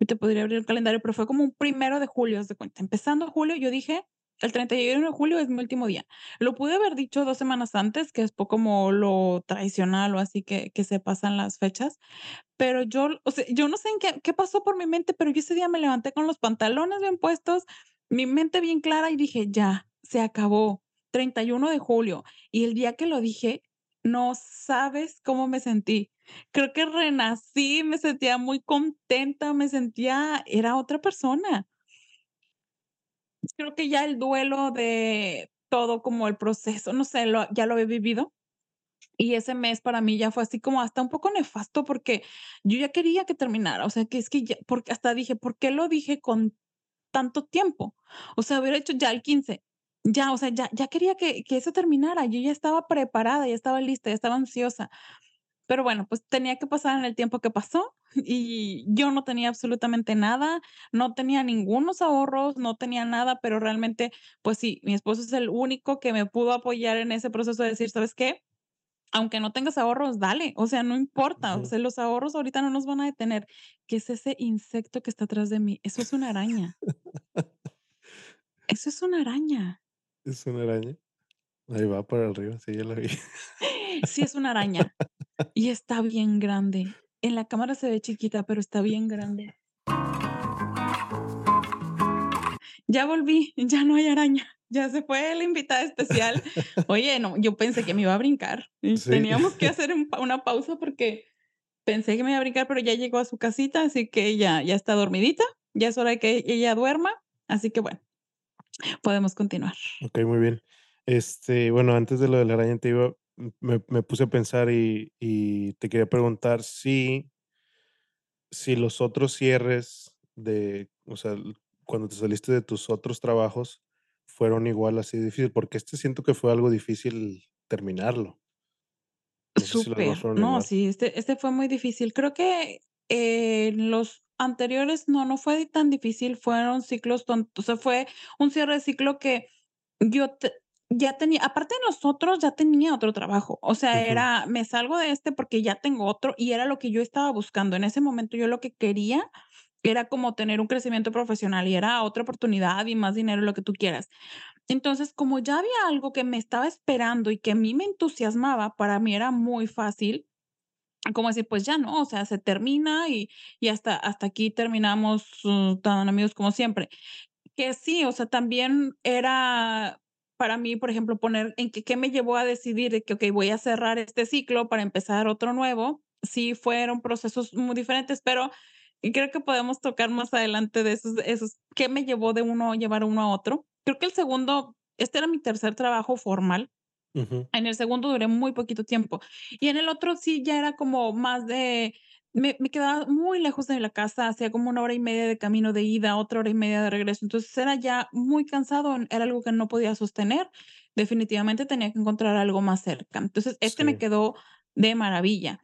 yo te podría abrir el calendario, pero fue como un primero de julio, de cuenta. Empezando julio, yo dije: "El 31 de julio es mi último día". Lo pude haber dicho 2 semanas antes, que es po como lo tradicional o así que se pasan las fechas, pero yo, o sea, yo no sé qué qué pasó por mi mente, pero yo ese día me levanté con los pantalones bien puestos, mi mente bien clara y dije: "Ya, se acabó, 31 de julio". Y el día que lo dije, no sabes cómo me sentí. Creo que renací, me sentía muy contenta, me sentía era otra persona. Creo que ya el duelo de todo como el proceso, no sé, lo ya lo he vivido Y ese mes para mí ya fue así como hasta un poco nefasto, porque yo ya quería que terminara, o sea, que es que ya hasta dije: "¿Por qué lo dije con tanto tiempo?". O sea, hubiera hecho ya el 15, ya, o sea, ya ya quería que que eso terminara, yo ya estaba preparada, ya estaba lista, ya estaba ansiosa. Pero bueno, pues tenía que pasar en el tiempo que pasó, y yo no tenía absolutamente nada, no tenía ningunos ahorros, no tenía nada, pero realmente, pues sí, mi esposo es el único que me pudo apoyar en ese proceso de decir: "¿Sabes qué? Aunque no tengas ahorros, dale, o sea, no importa, o sea, los ahorros ahorita no nos van a detener". ¿Qué es ese insecto que está atrás de mí? Eso es una araña. Eso es una araña. ¿Es una araña? Ahí va para arriba, sí, ya la vi. Sí, es una araña, y está bien grande. En la cámara se ve chiquita, pero está bien grande. Ya volví, ya no hay araña, ya se fue la invitada especial. Oye, no, yo pensé que me iba a brincar, Sí. teníamos que hacer un una pausa porque pensé que me iba a brincar, pero ya llegó a su casita, así que ya ya está dormidita, ya es hora de que ella duerma, así que bueno, podemos continuar. Okey, muy bien. Este, bueno, antes de lo de la araña te iba me me puse a pensar y y te quería preguntar si si los otros cierres de, o sea, cuando te saliste de tus otros trabajos fueron igual así difícil, porque este siento que fue algo difícil terminarlo. No sé si Súper, fueron no, igual. sí, este este fue muy difícil. Creo que, eh, los anteriores no, no fue tan difícil, fueron ciclos ton o sea, fue un cierre de ciclo que yo te ya tenía aparte de los otros, ya tenía otro trabajo, o sea, era, me salgo de este porque ya tengo otro, y era lo que yo estaba buscando. En ese momento, yo lo que quería era como tener un crecimiento profesional, y era otra oportunidad y más dinero, lo que tú quieras. Entonces, como ya había algo que me estaba esperando y que a mí me entusiasmaba, para mí era muy fácil, como decir: "Pues ya, ¿no?, o sea, se termina y y hasta hasta aquí terminamos, uh, tan amigos como siempre". Que sí, o sea, también era para mí, por ejemplo, poner en ¿qué me llevó a decidir de que, okey, voy a cerrar este ciclo para empezar otro nuevo? Sí fueron procesos muy diferentes, pero creo que podemos tocar más adelante de esos esos, ¿qué me llevó de uno llevar uno a otro? Creo que el segundo este era mi tercer trabajo formal. En el segundo duré muy poquito tiempo, y en el otro sí ya era como más de me me quedaba muy lejos de la casa, hacía como 1 hora y media de camino de ida, otra hora y media de regreso. Entonces, era ya muy cansado, era algo que no podía sostener. Definitivamente tenía que encontrar algo más cerca. Entonces, este me quedó de maravilla.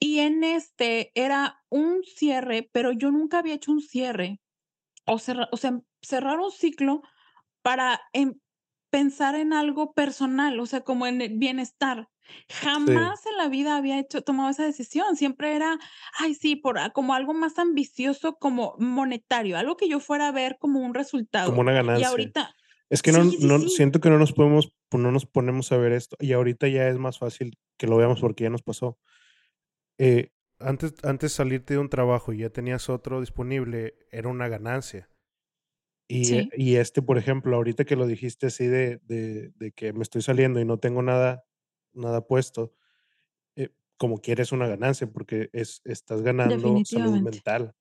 Y en este era un cierre, pero yo nunca había hecho un cierre, o cerra o sea, cerrar un ciclo para, em, pensar en algo personal, o sea, como en el bienestar. Sí. Jamás en la vida había hecho tomado esa decisión, siempre era, ay, sí, por como algo más ambicioso, como monetario, algo que yo fuera a ver como un Como resultado. una Y ganancia. ahorita Es que no sí, sí, no siento que no nos podemos no nos ponemos a ver esto, y ahorita ya es más fácil que lo veamos porque ya nos pasó. Eh, antes antes salirte de un trabajo y ya tenías otro disponible, era una ganancia. Y, Sí. y este, por ejemplo, ahorita que lo dijiste así de de de que me estoy saliendo y no tengo nada nada puesto, eh, como quiera es una ganancia, porque es estás ganando salud mental.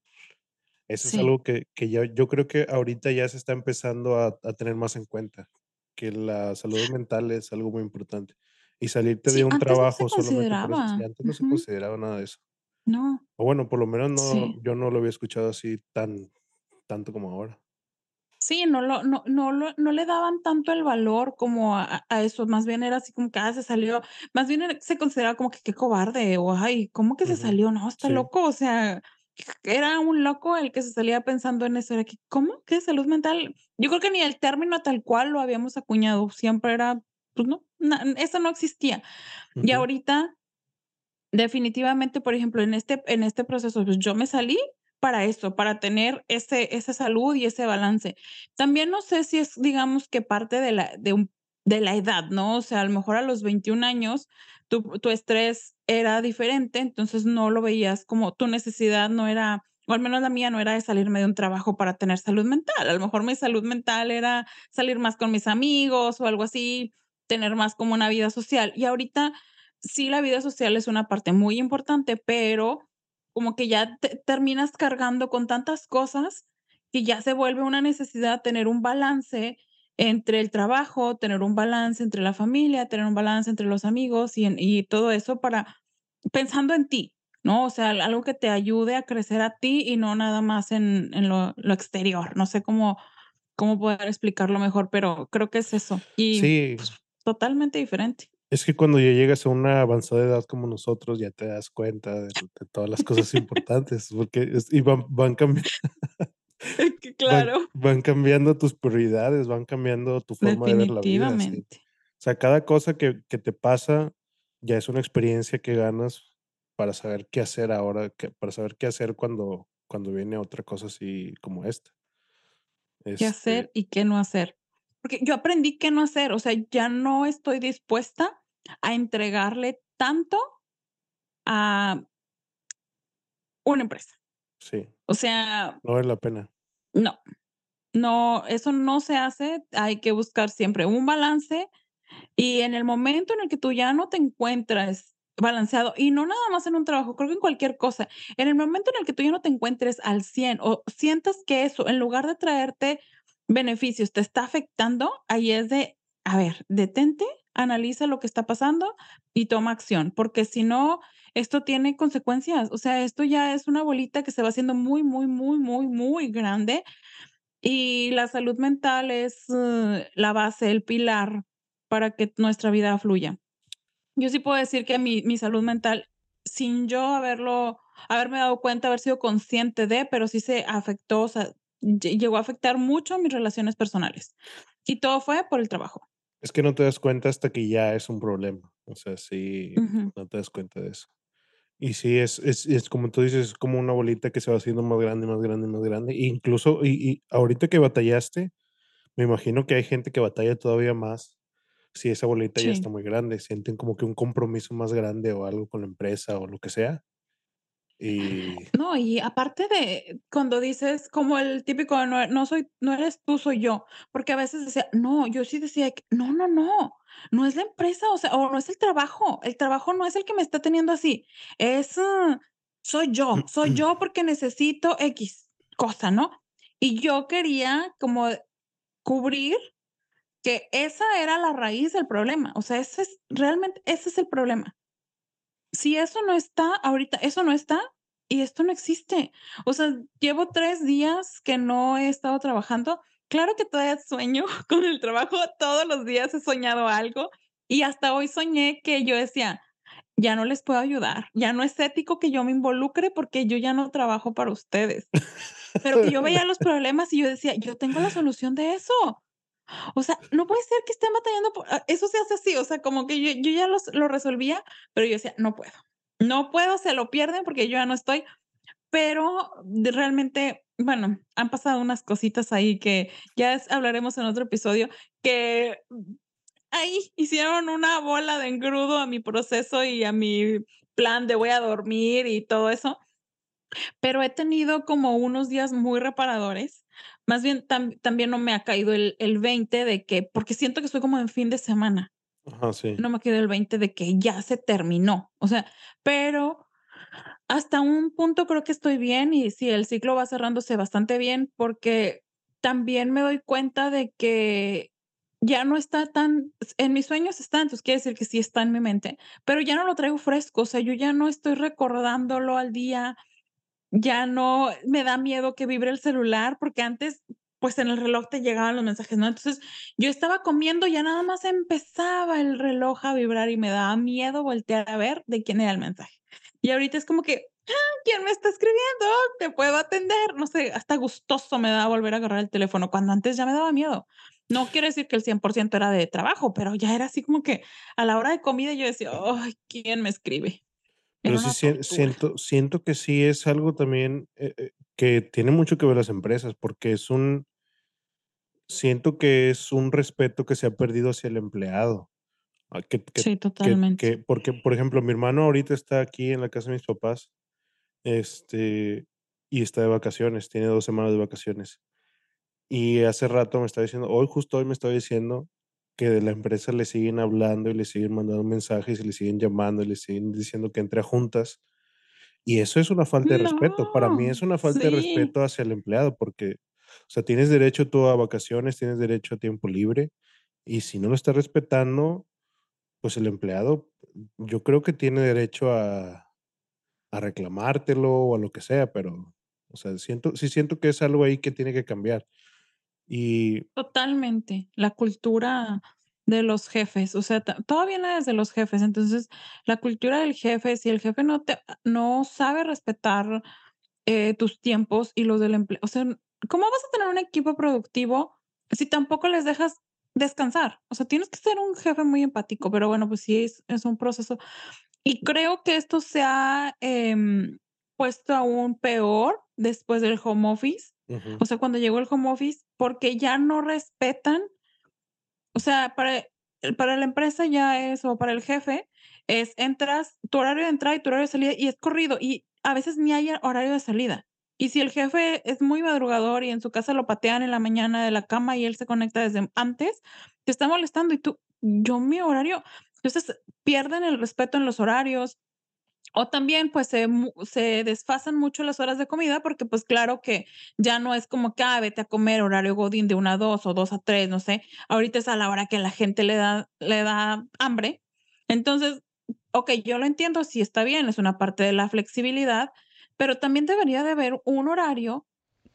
Eso es algo que que ya yo creo que ahorita ya se está empezando a a tener más en cuenta, que la salud mental es algo muy importante. Y salirte de un antes no se trabajo eso, consideraba. antes no se consideraba nada de eso. No. O bueno, por lo menos no, yo no lo había escuchado así tan tanto como ahora. Sí, no lo no no lo no le daban tanto el valor como a a eso, más bien era así como que, ah, se salió, más bien era se consideraba como que qué cobarde, o ay, ¿cómo que se salió? No, está Sí. loco, o sea, era un loco el que se salía pensando en eso, de que, ¿cómo? ¿Qué salud mental? Yo creo que ni el término tal cual lo habíamos acuñado, siempre era, pues no, eso no existía. Y ahorita definitivamente, por ejemplo, en este en este proceso, pues yo me salí para eso, para tener ese esa salud y ese balance. También no sé si es, digamos, que parte de la de un de la edad, ¿no? O sea, a lo mejor a los 21 años tu tu estrés era diferente, entonces no lo veías como tu necesidad no era, o al menos la mía, no era de salirme de un trabajo para tener salud mental. A lo mejor mi salud mental era salir más con mis amigos o algo así, tener más como una vida social. Y ahorita sí, la vida social es una parte muy importante, pero como que ya te terminas cargando con tantas cosas que ya se vuelve una necesidad tener un balance entre el trabajo, tener un balance entre la familia, tener un balance entre los amigos y, y todo eso para pensando en ti, ¿no? O sea, algo que te ayude a crecer a ti y no nada más en, en lo, lo, exterior. No sé cómo, cómo poder explicarlo mejor, pero creo que es eso. Y sí. pues, totalmente diferente. Es que cuando ya llegas a una avanzada edad como nosotros, ya te das cuenta de, de todas las cosas importantes, porque es, y van, van cambiando. claro. Van, van, cambiando tus prioridades, van cambiando tu forma de ver la vida. ¿sí? O sea, cada cosa que, que, te pasa ya es una experiencia que ganas para saber qué hacer ahora, que, para saber qué hacer cuando, cuando viene otra cosa así como esta. Qué este, hacer y qué no hacer. Porque yo aprendí qué no hacer, o sea, ya no estoy dispuesta a entregarle tanto a una empresa. Sí. O sea. No vale la pena. No, no, eso no se hace. Hay que buscar siempre un balance y en el momento en el que tú ya no te encuentras balanceado y no nada más en un trabajo, creo que en cualquier cosa, en el momento en el que tú ya no te encuentres al 100 o sientas que eso, en lugar de traerte beneficios, te está afectando, ahí es de, a ver, detente, analiza lo que está pasando y toma acción, porque si no, esto tiene consecuencias. O sea, esto ya es una bolita que se va haciendo muy, muy, muy, muy, muy grande. Y la salud mental es uh, la base, el pilar para que nuestra vida fluya. Yo sí puedo decir que mi, mi salud mental, sin yo haberlo, haberme dado cuenta, haber sido consciente de, pero sí se afectó, o sea, llegó a afectar mucho mis relaciones personales. Y todo fue por el trabajo. Es que no te das cuenta hasta que ya es un problema. O sea, sí, uh -huh. no te das cuenta de eso. Y sí, es, es, es, como tú dices, es como una bolita que se va haciendo más grande, más grande, más grande. E incluso, y, y, ahorita que batallaste, me imagino que hay gente que batalla todavía más si esa bolita Sí. ya está muy grande. Sienten como que un compromiso más grande o algo con la empresa o lo que sea. Y No, y aparte de cuando dices como el típico, no, no soy, no eres tú, soy yo, porque a veces decía, no, yo sí decía, que, no, no, no, no es la empresa, o sea, o no es el trabajo, el trabajo no es el que me está teniendo así, es, uh, soy yo, soy yo porque necesito X cosa, ¿no? Y yo quería como cubrir que esa era la raíz del problema, o sea, ese es, realmente ese es el problema. Si eso no está ahorita, eso no está y esto no existe. O sea, llevo tres días que no he estado trabajando. Claro que todavía sueño con el trabajo, todos los días he soñado algo y hasta hoy soñé que yo decía, ya no les puedo ayudar, ya no es ético que yo me involucre porque yo ya no trabajo para ustedes. Pero que yo veía los problemas y yo decía, yo tengo la solución de eso. O sea, no puede ser que estén batallando por ah, eso se hace así, o sea, como que yo, yo ya los, lo resolvía, pero yo decía, no puedo, no puedo, se lo pierden porque yo ya no estoy, pero realmente, bueno, han pasado unas cositas ahí que ya hablaremos en otro episodio, que ahí hicieron una bola de engrudo a mi proceso y a mi plan de voy a dormir y todo eso, pero he tenido como unos días muy reparadores. Más bien, tam- también no me ha caído el, el 20 de que, porque siento que estoy como en fin de semana, Ajá, sí. no me ha caído el 20 de que ya se terminó. O sea, pero hasta un punto creo que estoy bien y sí, el ciclo va cerrándose bastante bien porque también me doy cuenta de que ya no está tan, en mis sueños está, entonces quiere decir que sí está en mi mente, pero ya no lo traigo fresco, o sea, yo ya no estoy recordándolo al día, ya no me da miedo que vibre el celular, porque antes, pues en el reloj te llegaban los mensajes, ¿no? Entonces yo estaba comiendo, ya nada más empezaba el reloj a vibrar y me daba miedo voltear a ver de quién era el mensaje. Y ahorita es como que, "Ah, ¿quién me está escribiendo? ¿Te puedo atender? No sé, hasta gustoso me da volver a agarrar el teléfono, cuando antes ya me daba miedo. No quiero decir que el 100% era de trabajo, pero ya era así como que a la hora de comida yo decía, ay, ¿quién me escribe? Pero sí siento, siento que sí es algo también eh, eh, que tiene mucho que ver las empresas, porque es un, siento que es un respeto que se ha perdido hacia el empleado. Ah, que, que, Sí, totalmente. que- porque, por ejemplo, mi hermano ahorita está aquí en la casa de mis papás, este, y está de vacaciones, tiene dos semanas de vacaciones. Y hace rato me estaba diciendo, hoy justo hoy me estaba diciendo que de la empresa le siguen hablando y le siguen mandando mensajes y le siguen llamando y le siguen diciendo que entre a juntas. Y eso es una falta de respeto. Para mí es una falta de respeto hacia el empleado porque O sea, tienes derecho tú a vacaciones, tienes derecho a tiempo libre, y si no lo estás respetando, pues el empleado, yo creo que tiene derecho a a reclamártelo o a lo que sea, pero, o sea, siento sí siento que es algo ahí que tiene que cambiar. Y Totalmente, la cultura de los jefes, o sea, todo viene desde los jefes. Entonces, la cultura del jefe, si el jefe no te no sabe respetar, eh, tus tiempos y los del emple o sea, ¿cómo vas a tener un equipo productivo si tampoco les dejas descansar? O sea, tienes que ser un jefe muy empático, pero bueno, pues sí, es es un proceso. Y creo que esto se ha, em, puesto aún peor después del home office, Ujú. o sea, cuando llegó el home office, porque ya no respetan o sea, para para la empresa ya es o para el jefe, es entras tu horario de entrada y tu horario de salida, y es corrido, y a veces ni hay horario de salida. Y si el jefe es muy madrugador y en su casa lo patean en la mañana de la cama y él se conecta desde antes, te está molestando y tú, yo mi horario entonces, pierden el respeto en los horarios, o también, pues, se se desfasan mucho las horas de comida porque, pues, claro que ya no es como que, ah, vete a comer horario godín de 1 a 2 o 2 a 3, no sé, ahorita es a la hora que la gente le da le da hambre. Entonces, okey, yo lo entiendo, sí está bien, es una parte de la flexibilidad, pero también debería de haber un horario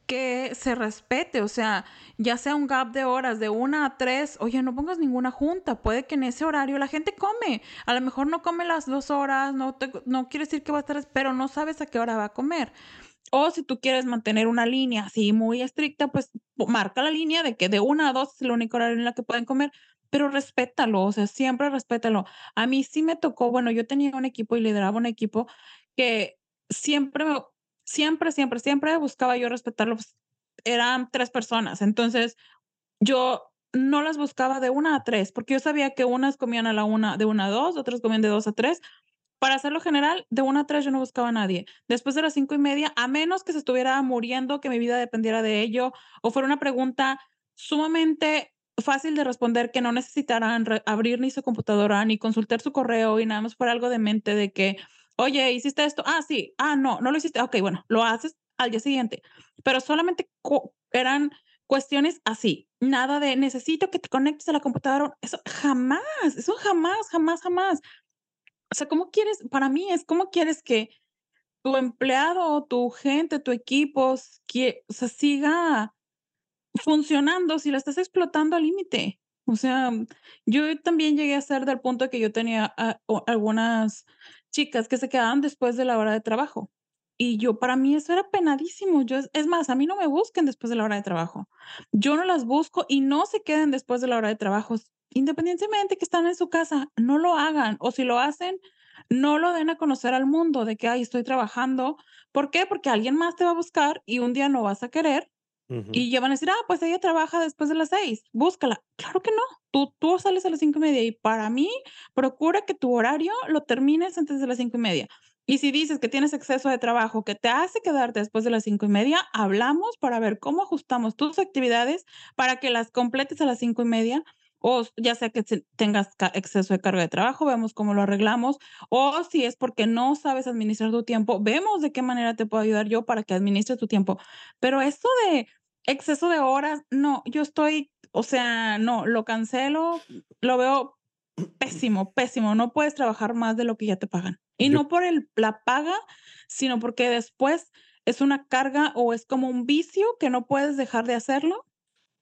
que se respete, o sea, ya sea un gap de horas de 1 a 3, oye, no pongas ninguna junta, puede que en ese horario la gente come, a lo mejor no come las 2 horas, no te no quiere decir que va a estar pero no sabes a qué hora va a comer. O si tú quieres mantener una línea así muy estricta, pues, marca la línea de que de 1 a 2 es el único horario en la que pueden comer, pero respétalo, o sea, siempre respétalo. A mí sí me tocó, bueno, yo tenía un equipo y lideraba un equipo que siempre siempre, siempre, siempre buscaba yo respetarlo, eran 3 personas. Entonces, yo no las buscaba de 1 a 3, porque yo sabía que unas comían a la 1 de 1 a 2, otras comían de 2 a 3. Para hacerlo general, de 1 a 3 yo no buscaba a nadie. Después de las 5:30, a menos que se estuviera muriendo, que mi vida dependiera de ello, o fuera una pregunta sumamente fácil de responder, que no necesitaran abrir ni su computadora, ni consultar su correo, y nada más fuera algo de mente de que: "Oye, ¿hiciste esto?". "Ah, sí". "Ah, no, no lo hiciste". "Okey, bueno, lo haces al día siguiente". Pero solamente eran cuestiones así, nada de: "Necesito que te conectes a la computadora". Eso jamás, eso jamás, jamás, jamás. O sea, ¿cómo quieres? Para mí es, ¿cómo quieres que tu empleado, tu gente, tu equipos que o sea, siga funcionando si lo estás explotando al límite? O sea, yo también llegué a ser del punto que yo tenía a o algunas chicas que se quedaban después de la hora de trabajo, y yo para mí eso era penadísimo. Yo es más, a mí no me busquen después de la hora de trabajo. Yo no las busco y no se queden después de la hora de trabajos, independientemente que están en su casa, no lo hagan, o si lo hacen, no lo den a conocer al mundo de que: "Ay, estoy trabajando". ¿Por qué? Porque alguien más te va a buscar y un día no vas a querer, Y ya van a decir: "Ah, pues ella trabaja después de las 6, búscala". Claro que no, tú tú sales a las 5:30 y para mí, procura que tu horario lo termines antes de las 5:30. Y si dices que tienes exceso de trabajo que te hace quedarte después de las 5:30, hablamos para ver cómo ajustamos tus actividades para que las completes a las 5:30, o ya sea que tengas exceso de carga de trabajo, vemos cómo lo arreglamos, o si es porque no sabes administrar tu tiempo, vemos de qué manera te puedo ayudar yo para que administres tu tiempo. Pero eso de exceso de horas, no, yo estoy o sea, no, lo cancelo, lo veo pésimo, pésimo. No puedes trabajar más de lo que ya te pagan. Y Yo no por el la paga, sino porque después es una carga o es como un vicio que no puedes dejar de hacerlo.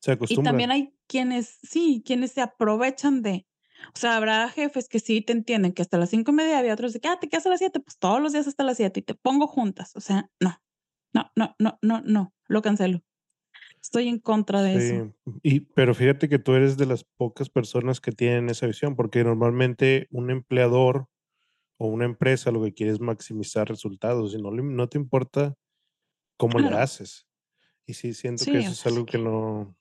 Se Y también hay quienes sí, quienes se aprovechan de, o sea, habrá jefes que sí te entienden que hasta las 5:30, había otros de que: "Ah, ¿te quedas a las 7?". Pues todos los días hasta las 7 y te pongo juntas. O sea, no, no, no, no, no, no, lo cancelo. Estoy en contra de eso. Sí, y pero fíjate que tú eres de las pocas personas que tienen esa visión, porque normalmente un empleador o una empresa lo que quiere es maximizar resultados, y no no te importa cómo Claro. haces. Y sí, siento que Sí, eso o es algo que que no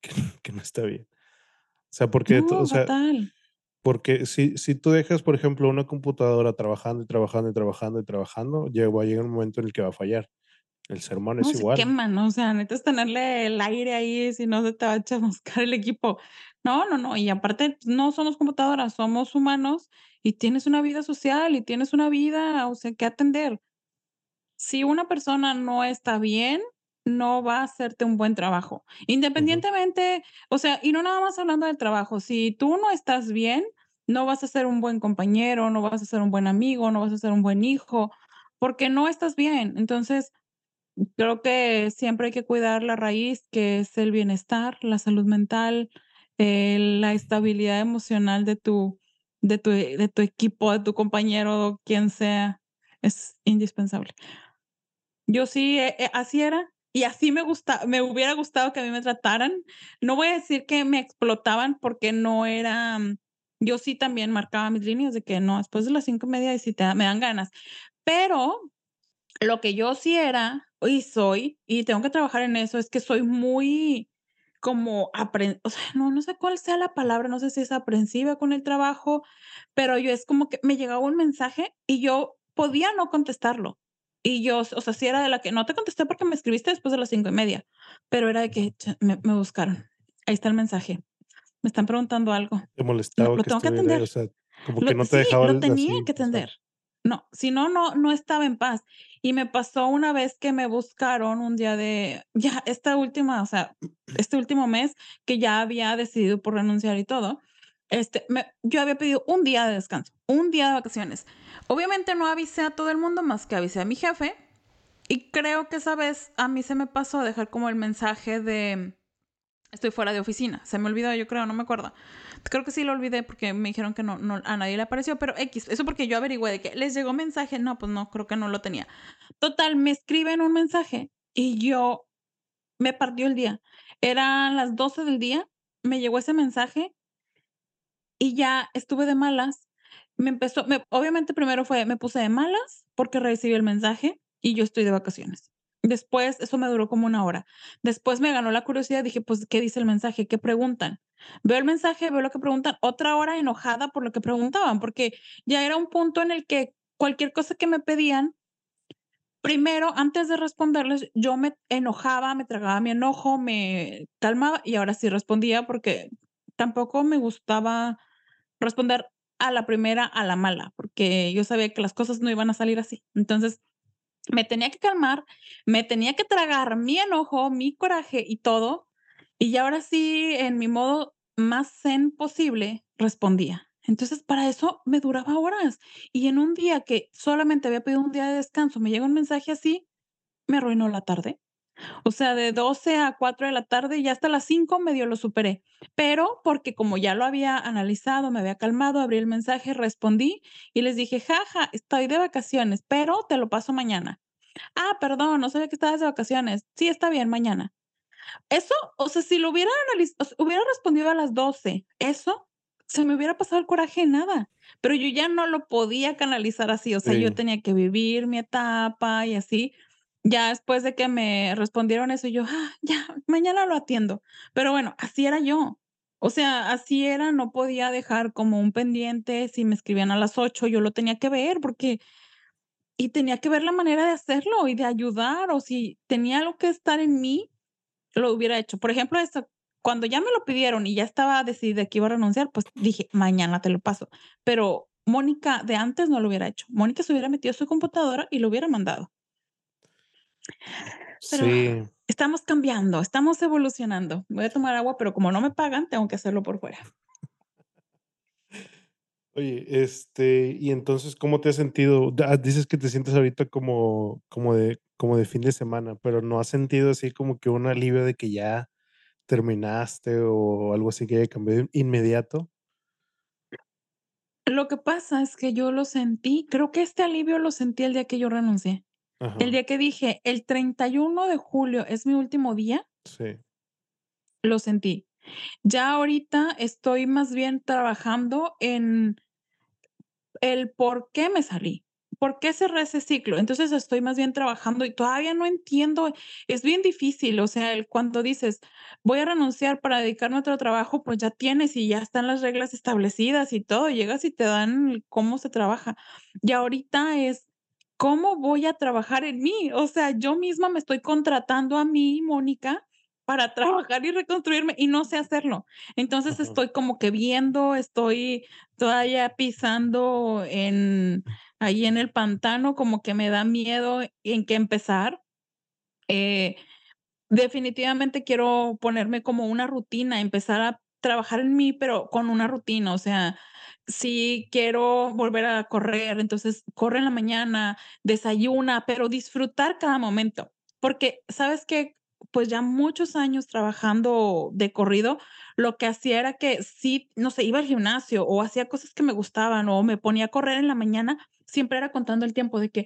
que que no está bien. O sea, porque tú o No, sea, fatal. porque si si tú dejas, por ejemplo, una computadora trabajando, y trabajando, y trabajando, y trabajando, va a llegar un momento en el que va a fallar. El ser humano No, es se igual. queman, o sea, necesitas tenerle el aire ahí, si no se te va a chamuscar el equipo. No, no, no, y aparte no somos computadoras, somos humanos y tienes una vida social y tienes una vida, o sea, que atender. Si una persona no está bien no va a hacerte un buen trabajo. Independientemente, o sea, y no nada más hablando del trabajo, si tú no estás bien, no vas a ser un buen compañero, no vas a ser un buen amigo, no vas a ser un buen hijo, porque no estás bien. Entonces, creo que siempre hay que cuidar la raíz, que es el bienestar, la salud mental, eh, la estabilidad emocional de tu de tu de tu equipo, de tu compañero, quien sea, es indispensable. Yo sí, eh eh, así era, y así me gusta me hubiera gustado que a mí me trataran. No voy a decir que me explotaban, porque no era yo sí también marcaba mis líneas de que no, después de las 5:30 y si te me dan ganas. Pero lo que yo sí era, y soy, y tengo que trabajar en eso, es que soy muy como o sea, no no sé cuál sea la palabra, no sé si es aprensiva con el trabajo, pero yo es como que me llegaba un mensaje y yo podía no contestarlo. Y yo, o sea, sí era de la que no te contesté porque me escribiste después de las 5:30, pero era de que me me buscaron. Ahí está el mensaje. Me están preguntando algo. Te Lo molestaba lo que tengo que o atender. sea, como que Lo no te sí, dejaba lo tenía así que atender. No, si no, no no estaba en paz. Y me pasó una vez que me buscaron un día de ya esta última, o sea, este último mes, que ya había decidido por renunciar y todo, este, me yo había pedido un día de descanso, un día de vacaciones. Obviamente, no avisé a todo el mundo, más que avisé a mi jefe, y creo que esa vez a mí se me pasó dejar como el mensaje de estoy fuera de oficina. Se me olvidó, yo creo, no me acuerdo. Creo que sí lo olvidé porque me dijeron que no a nadie le apareció, pero equis, eso porque yo averigüé de que les llegó mensaje, no, pues no, creo que no lo tenía. Total, me escriben un mensaje y yo me partió el día. Eran las 12 del día, me llegó ese mensaje y ya estuve de malas. Me empezó me obviamente, primero fue me puse de malas porque recibí el mensaje y yo estoy de vacaciones. Después, eso me duró como una hora. Después me ganó la curiosidad, dije: "Pues, ¿qué dice el mensaje? ¿Qué preguntan?". Veo el mensaje, veo lo que preguntan, otra hora enojada por lo que preguntaban, porque ya era un punto en el que cualquier cosa que me pedían primero, antes de responderles, yo me enojaba, me tragaba mi enojo, me calmaba y ahora sí respondía, porque tampoco me gustaba responder a la primera, a la mala, porque yo sabía que las cosas no iban a salir así. Entonces, me tenía que calmar, me tenía que tragar mi enojo, mi coraje y todo, y ahora sí, en mi modo más zen posible, respondía. Entonces, para eso me duraba horas, y en un día que solamente había pedido un día de descanso, me llega un mensaje así, me arruinó la tarde. O sea, de 12 a 4 de la tarde, y hasta las 5 medio lo superé, pero porque como ya lo había analizado, me había calmado, abrí el mensaje, respondí y les dije: "Ja, ja, estoy de vacaciones, pero te lo paso mañana". "Ah, perdón, no sabía que estabas de vacaciones". "Sí, está bien, mañana". Eso, o sea, si lo hubiera analiz o sea, hubiera respondido a las 12, eso, se me hubiera pasado el coraje en nada, pero yo ya no lo podía canalizar así, o sea, yo tenía que vivir mi etapa y así. Ya después de que me respondieron eso, yo: "Ah, ya, mañana lo atiendo". Pero bueno, así era yo. O sea, así era, no podía dejar como un pendiente, si me escribían a las 8, yo lo tenía que ver, porque y tenía que ver la manera de hacerlo y de ayudar, o si tenía algo que estar en mí, lo hubiera hecho. Por ejemplo, eso, cuando ya me lo pidieron y ya estaba decidida que iba a renunciar, pues dije: "Mañana te lo paso". Pero Mónica de antes no lo hubiera hecho. Mónica se hubiera metido a su computadora y lo hubiera mandado. Pero Sí. estamos cambiando, estamos evolucionando. Voy a tomar agua, pero como no me pagan, tengo que hacerlo por fuera. Oye, este, y entonces, ¿cómo te has sentido? Dices que te sientes ahorita como como de como de fin de semana, pero, ¿no has sentido así como que un alivio de que ya terminaste o algo así que haya cambiado inmediato? Lo que pasa es que yo lo sentí, creo que este alivio lo sentí el día que yo renuncié. El día que dije: "El 31 de julio es mi último día" Sí. lo sentí. Ya ahorita estoy más bien trabajando en el por qué me salí, por qué cerré ese ciclo. Entonces, estoy más bien trabajando y todavía no entiendo, es bien difícil, o sea, el cuando dices: "Voy a renunciar para dedicarme a otro trabajo", pues ya tienes y ya están las reglas establecidas y todo, llegas y te dan cómo se trabaja. Y ahorita es, ¿cómo voy a trabajar en mí? O sea, yo misma me estoy contratando a mí, Mónica, para trabajar y reconstruirme, y no sé hacerlo. Entonces, estoy como que viendo, estoy todavía pisando en ahí en el pantano, como que me da miedo en qué empezar. Eh Definitivamente quiero ponerme como una rutina, empezar a trabajar en mí, pero con una rutina, o sea, si quiero volver a correr, entonces corre en la mañana, desayuna, pero disfrutar cada momento, porque, ¿sabes qué? Pues ya muchos años trabajando de corrido, lo que hacía era que sí, no sé, iba al gimnasio o hacía cosas que me gustaban o me ponía a correr en la mañana, siempre era contando el tiempo de que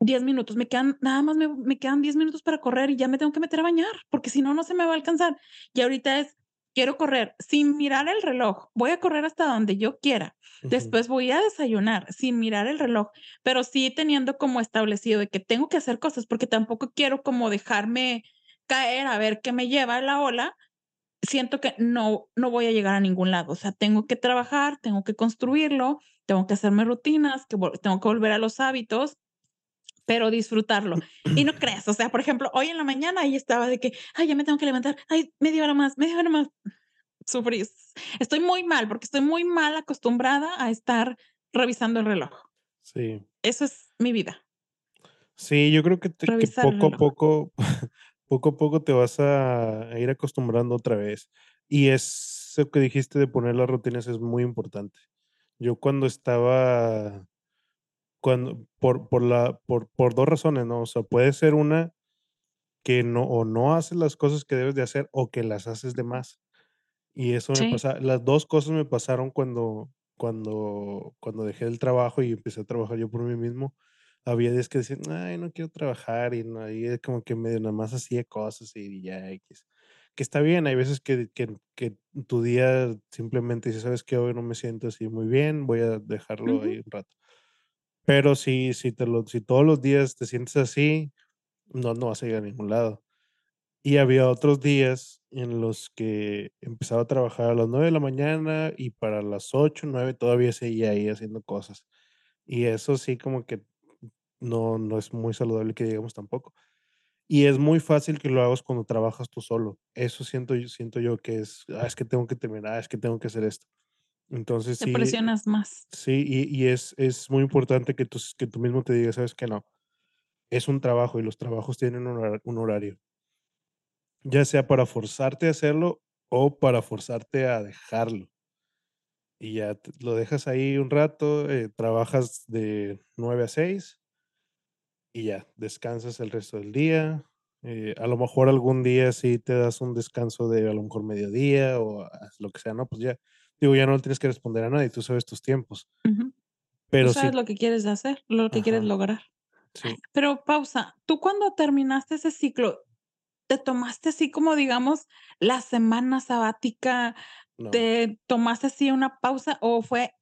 10 minutos, me quedan, nada más me, me quedan 10 minutos para correr y ya me tengo que meter a bañar, porque si no, no se me va a alcanzar. Y ahorita es, quiero correr sin mirar el reloj, voy a correr hasta donde yo quiera. Después voy a desayunar sin mirar el reloj, pero sí teniendo como establecido de que tengo que hacer cosas, porque tampoco quiero como dejarme caer a ver qué me lleva la ola. Siento que no, no voy a llegar a ningún lado. O sea, tengo que trabajar, tengo que construirlo, tengo que hacerme rutinas, que tengo que volver a los hábitos pero disfrutarlo. Y no creas, o sea, por ejemplo, hoy en la mañana ahí estaba de que, ay, ya me tengo que levantar, ay, media hora más, media hora más. Sufrí. Estoy muy mal, porque estoy muy mal acostumbrada a estar revisando el reloj. Sí. Eso es mi vida, Sí, yo creo que te que poco a poco poco a poco te vas a a ir acostumbrando otra vez. Y eso que dijiste de poner las rutinas es muy importante. Yo cuando estaba cuando por por la por por 2 razones, ¿no? O sea, puede ser una que no o no haces las cosas que debes de hacer o que las haces de más. Y eso me Sí, pasa las 2 cosas me pasaron cuando cuando cuando dejé el trabajo y empecé a trabajar yo por mí mismo. Había días que decía: "Ay, no quiero trabajar", y no, ahí es como que medio nada más hacía cosas y ya. Que está bien, hay veces que que que tu día simplemente dices: "¿Sabes qué? Hoy no me siento así muy bien, voy a dejarlo ujú, ahí un rato". Pero si si te lo si todos los días te sientes así, no, no vas a llegar a ningún lado. Y había otros días en los que empezaba a trabajar a las 9 de la mañana y para las 8 9 todavía seguía ahí haciendo cosas. Y eso sí como que no no es muy saludable que digamos tampoco. Y es muy fácil que lo hagas cuando trabajas tú solo. Eso siento siento yo que es, ah, es que tengo que terminar, es que tengo que hacer esto. Entonces te sí, presionas más. sí, y y es es muy importante que tú que tú mismo te digas: "¿Sabes qué? No, es un trabajo y los trabajos tienen un hora un horario". Ya sea para forzarte a hacerlo o para forzarte a dejarlo. Y ya lo dejas ahí un rato, eh, trabajas de 9 a 6 y ya, descansas el resto del día. Eh, a lo mejor algún día sí te das un descanso de a lo mejor mediodía o haz lo que sea, ¿no? Pues ya, digo, ya no tienes que responder a nadie, tú sabes tus tiempos. Ujú. Tú Pero sabes sí lo que quieres hacer, lo que quieres ajá, lograr. sí, Pero pausa, tú cuando terminaste ese ciclo, ¿te tomaste así como, digamos, la semana sabática no. ¿Te tomaste así una pausa o fue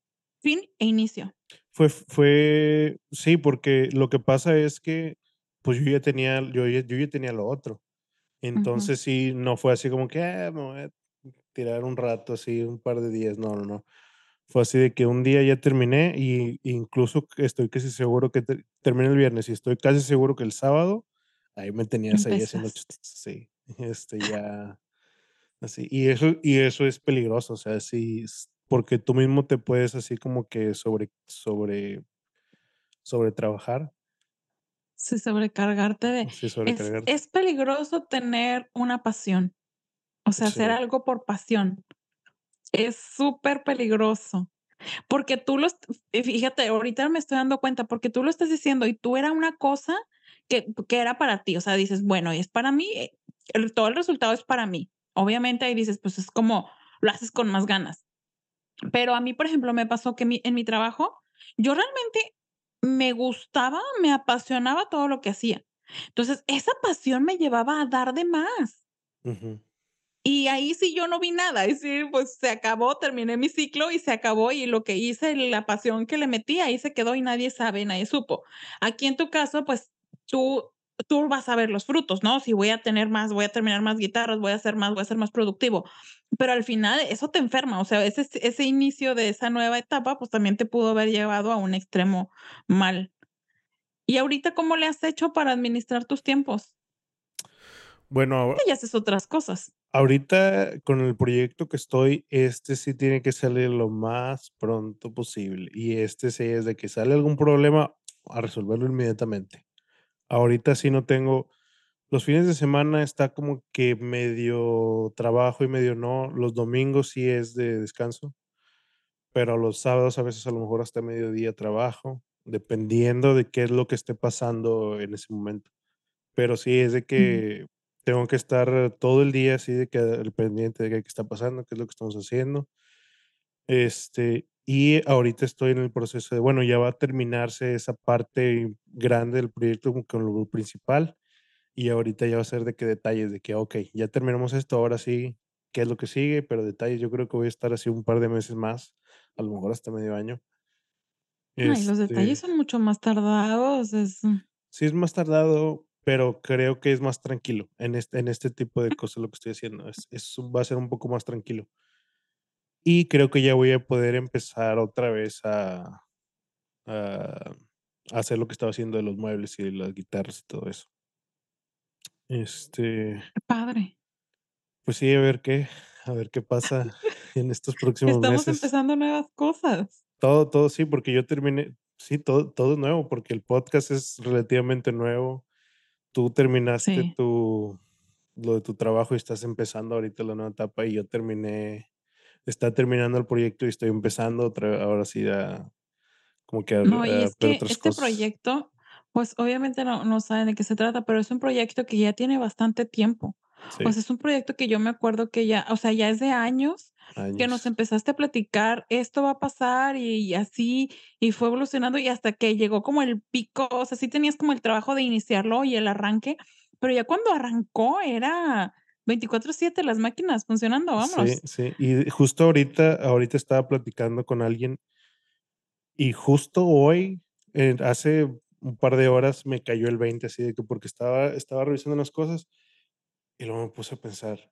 fin e inicio? Fue fue sí, porque lo que pasa es que, pues, yo ya tenía yo ya yo ya tenía lo otro. Entonces, sí, no fue así como que: "Ah, me voy a tirar un rato así, un par de días", no, no, no. Fue así de que un día ya terminé, y incluso estoy casi seguro que te terminé el viernes, y estoy casi seguro que el sábado, ahí me tenías ahí haciendo sí, este, ya así. Y eso y eso es peligroso, o sea, sí, porque tú mismo te puedes así como que sobre sobre sobretrabajar, Sí, sobrecargarte de sí, es sobrecargarte. es peligroso tener una pasión, o sea, hacer Sí, algo por pasión. Es súper peligroso, porque tú los y fíjate, ahorita me estoy dando cuenta, porque tú lo estás diciendo y tú era una cosa que que era para ti, o sea, dices: "Bueno, es para mí, eh, el todo el resultado es para mí". Obviamente, ahí dices, pues, es como lo haces con más ganas. Pero a mí, por ejemplo, me pasó que mi en mi trabajo, yo realmente me gustaba, me apasionaba todo lo que hacía. Entonces, esa pasión me llevaba a dar de más. ujú. Y ahí sí yo no vi nada, ahí sí, pues, se acabó, terminé mi ciclo y se acabó, y lo que hice, la pasión que le metí, ahí se quedó y nadie sabe, nadie supo. Aquí en tu caso, pues, tú tú vas a ver los frutos, ¿no? Si voy a tener más, voy a terminar más guitarras, voy a hacer más, voy a ser más productivo. Pero al final eso te enferma, o sea, ese ese inicio de esa nueva etapa, pues, también te pudo haber llevado a un extremo mal. ¿Y ahorita cómo le has hecho para administrar tus tiempos? Bueno, ya haces otras cosas. ahorita con el proyecto que estoy, este sí tiene que salir lo más pronto posible, y este sí es de que sale algún problema, a resolverlo inmediatamente. Ahorita sí no tengo Los fines de semana está como que medio trabajo y medio no. Los domingos sí es de descanso. Pero los sábados a veces a lo mejor hasta mediodía trabajo, dependiendo de qué es lo que esté pasando en ese momento. Pero sí es de que tengo que estar todo el día así de que al pendiente de qué está pasando, qué es lo que estamos haciendo. Este, y ahorita estoy en el proceso de, bueno, ya va a terminarse esa parte grande del proyecto con lo principal, y ahorita ya va a ser de qué detalles, de que, okey, ya terminamos esto, ahora sí, ¿qué es lo que sigue? Pero detalles, yo creo que voy a estar así un par de meses más, a lo mejor hasta medio año. Ay, los detalles Este son mucho más tardados, es. Sí es más tardado, pero creo que es más tranquilo en este en este tipo de cosas lo que estoy haciendo, es es va a ser un poco más tranquilo. Y creo que ya voy a poder empezar otra vez a a hacer lo que estaba haciendo de los muebles y de las guitarras y todo eso. Este Qué padre. Pues sí, a ver qué a ver qué pasa en estos próximos Estamos meses. empezando nuevas cosas. Todo todo sí, porque yo terminé sí, todo todo es nuevo, porque el podcast es relativamente nuevo. Tú terminaste Sí. tu lo de tu trabajo y estás empezando ahorita la nueva etapa, y yo terminé está terminando el proyecto y estoy empezando otra ahora sí a como que a No, y a es que este cosas. proyecto, pues, obviamente no no saben de qué se trata, pero es un proyecto que ya tiene bastante tiempo. O Sí. sea, es un proyecto que yo me acuerdo que ya, o sea, ya es de años que nos empezaste a platicar, esto va a pasar y así, y fue evolucionando, y hasta que llegó como el pico, o sea, sí tenías como el trabajo de iniciarlo y el arranque, pero ya cuando arrancó era 24/7 las máquinas funcionando, Sí, vámonos. sí, y justo ahorita ahorita estaba platicando con alguien y justo hoy, eh, hace un par de horas me cayó el 20 así de que porque estaba estaba revisando unas cosas, y luego me puse a pensar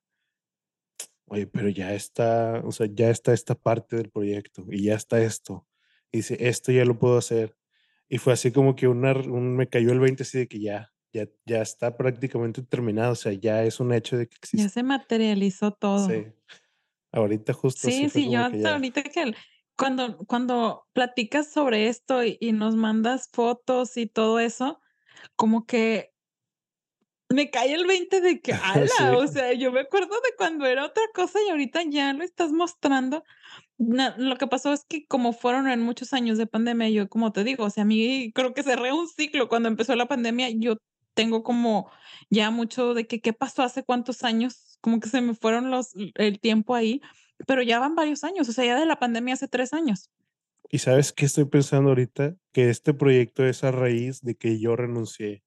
oye, pero ya está, o sea, ya está esta parte del proyecto, y ya está esto. Y dice: "Esto ya lo puedo hacer". Y fue así como que una un me cayó el 20 así de que ya ya ya está prácticamente terminado, o sea, ya es un hecho de que Ya existe. se materializó todo. Sí. Ahorita justo Sí, sí, yo que hasta ya. ahorita que cuando cuando platicas sobre esto y y nos mandas fotos y todo eso, como que me cae el 20 de que, ¡hala! Sí. O sea, yo me acuerdo de cuando era otra cosa y ahorita ya lo estás mostrando. Na lo que pasó es que como fueron en muchos años de pandemia, yo, como te digo, o sea, a mí creo que cerré un ciclo cuando empezó la pandemia, yo tengo como ya mucho de que, ¿qué pasó hace cuántos años? Como que se me fueron los el tiempo ahí, pero ya van varios años, o sea, ya de la pandemia hace 3 años. ¿Y sabes qué estoy pensando ahorita? Que este proyecto es a raíz de que yo renuncié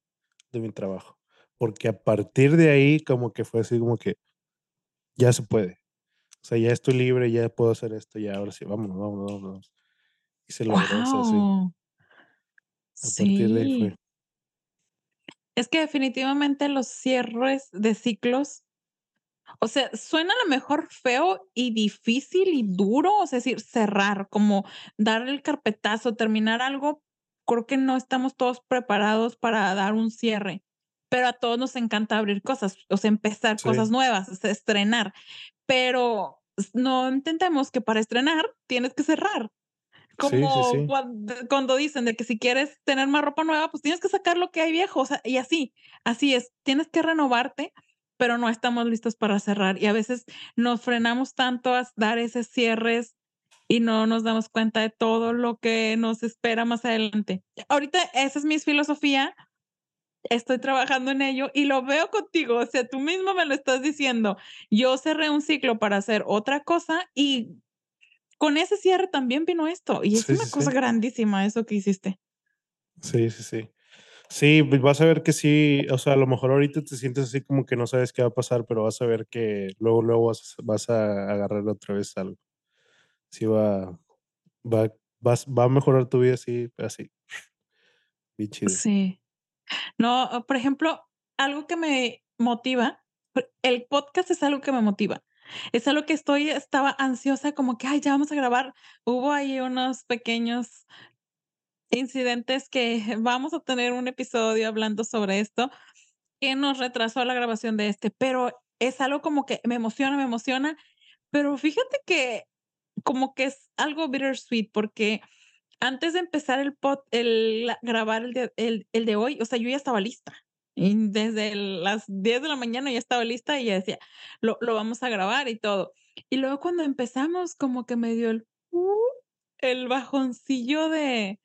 de mi trabajo, porque a partir de ahí como que fue así como que ya se puede. O sea, ya estoy libre, ya puedo hacer esto, ya ahora sí, vámonos, vámonos, vámonos. Y se logró, o sea, sí. ¡Guau! A partir de ahí fue. Sí. Es que definitivamente los cierres de ciclos o sea, suena a lo mejor feo y difícil y duro, es decir, cerrar, como darle el carpetazo, terminar algo, creo que no estamos todos preparados para dar un cierre, pero a todos nos encanta abrir cosas, o sea, empezar cosas Sí. nuevas, o sea, estrenar, pero no entendemos que para estrenar tienes que cerrar. Sí, sí, Como sí. cuan cuando dicen de que si quieres tener más ropa nueva, pues tienes que sacar lo que hay viejo, o sea, y así, así es, tienes que renovarte, pero no estamos listos para cerrar, y a veces nos frenamos tanto a dar esos cierres y no nos damos cuenta de todo lo que nos espera más adelante. Ahorita esa es mi filosofía, estoy trabajando en ello y lo veo contigo, o sea, tú mismo me lo estás diciendo. Yo cerré un ciclo para hacer otra cosa y con ese cierre también vino esto, y es Sí, una sí, cosa sí. grandísima eso que hiciste. Sí, sí, sí. Sí, pues vas a ver que sí, o sea, a lo mejor ahorita te sientes así como que no sabes qué va a pasar, pero vas a ver que luego, luego vas vas a agarrar otra vez algo. Sí va va vas va a mejorar tu vida así así. Bien chido. Sí. No, por ejemplo, algo que me motiva, el podcast es algo que me motiva. Es algo que estoy estaba ansiosa como que: "Ay, ya vamos a grabar". Hubo ahí unos pequeños incidentes que vamos a tener un episodio hablando sobre esto, que nos retrasó la grabación de este, pero es algo como que me emociona, me emociona, pero fíjate que como que es algo bittersweet, porque antes de empezar el pod el grabar el de el el de hoy, o sea, yo ya estaba lista. Y desde las 10 de la mañana ya estaba lista y ya decía: "Lo lo vamos a grabar y todo". Y luego cuando empezamos como que me dio el, uh, el bajoncillo de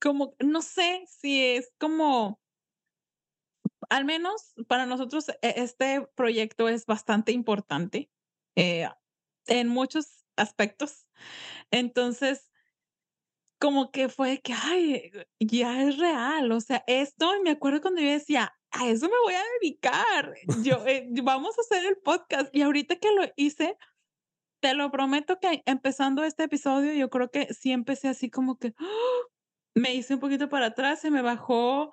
como, no sé si es como al menos para nosotros, e este proyecto es bastante importante, eh, en muchos aspectos. Entonces como que fue que, ay, ya es real, o sea, esto me acuerdo cuando yo decía: "A eso me voy a dedicar". Yo, eh, vamos a hacer el podcast, y ahorita que lo hice, te lo prometo que empezando este episodio, yo creo que sí empecé así como que, me hice un poquito para atrás, se me bajó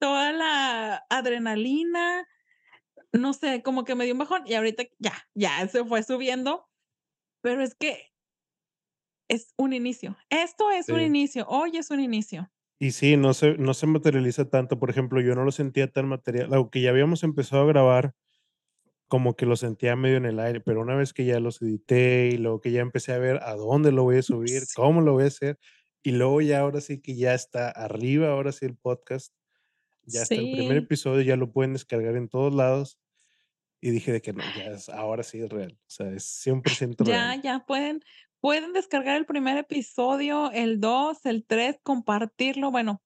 toda la adrenalina, no sé, como que me dio un bajón, y ahorita ya, ya se fue subiendo, pero es que es un inicio. Esto es un Sí. inicio, hoy es un inicio. Y sí, no se no se materializa tanto, por ejemplo, yo no lo sentía tan material, aunque ya habíamos empezado a grabar, como que lo sentía medio en el aire, pero una vez que ya los edité, y luego que ya empecé a ver a dónde lo voy a subir, Sí. cómo lo voy a hacer, y luego ya ahora sí que ya está arriba, ahora sí el podcast, ya está el primer Sí. episodio, ya lo pueden descargar en todos lados, y dije de que no, ya es ahora sí es real, o sea, es 100% Ya, real. ya pueden pueden descargar el primer episodio, el 2, el 3, compartirlo, bueno,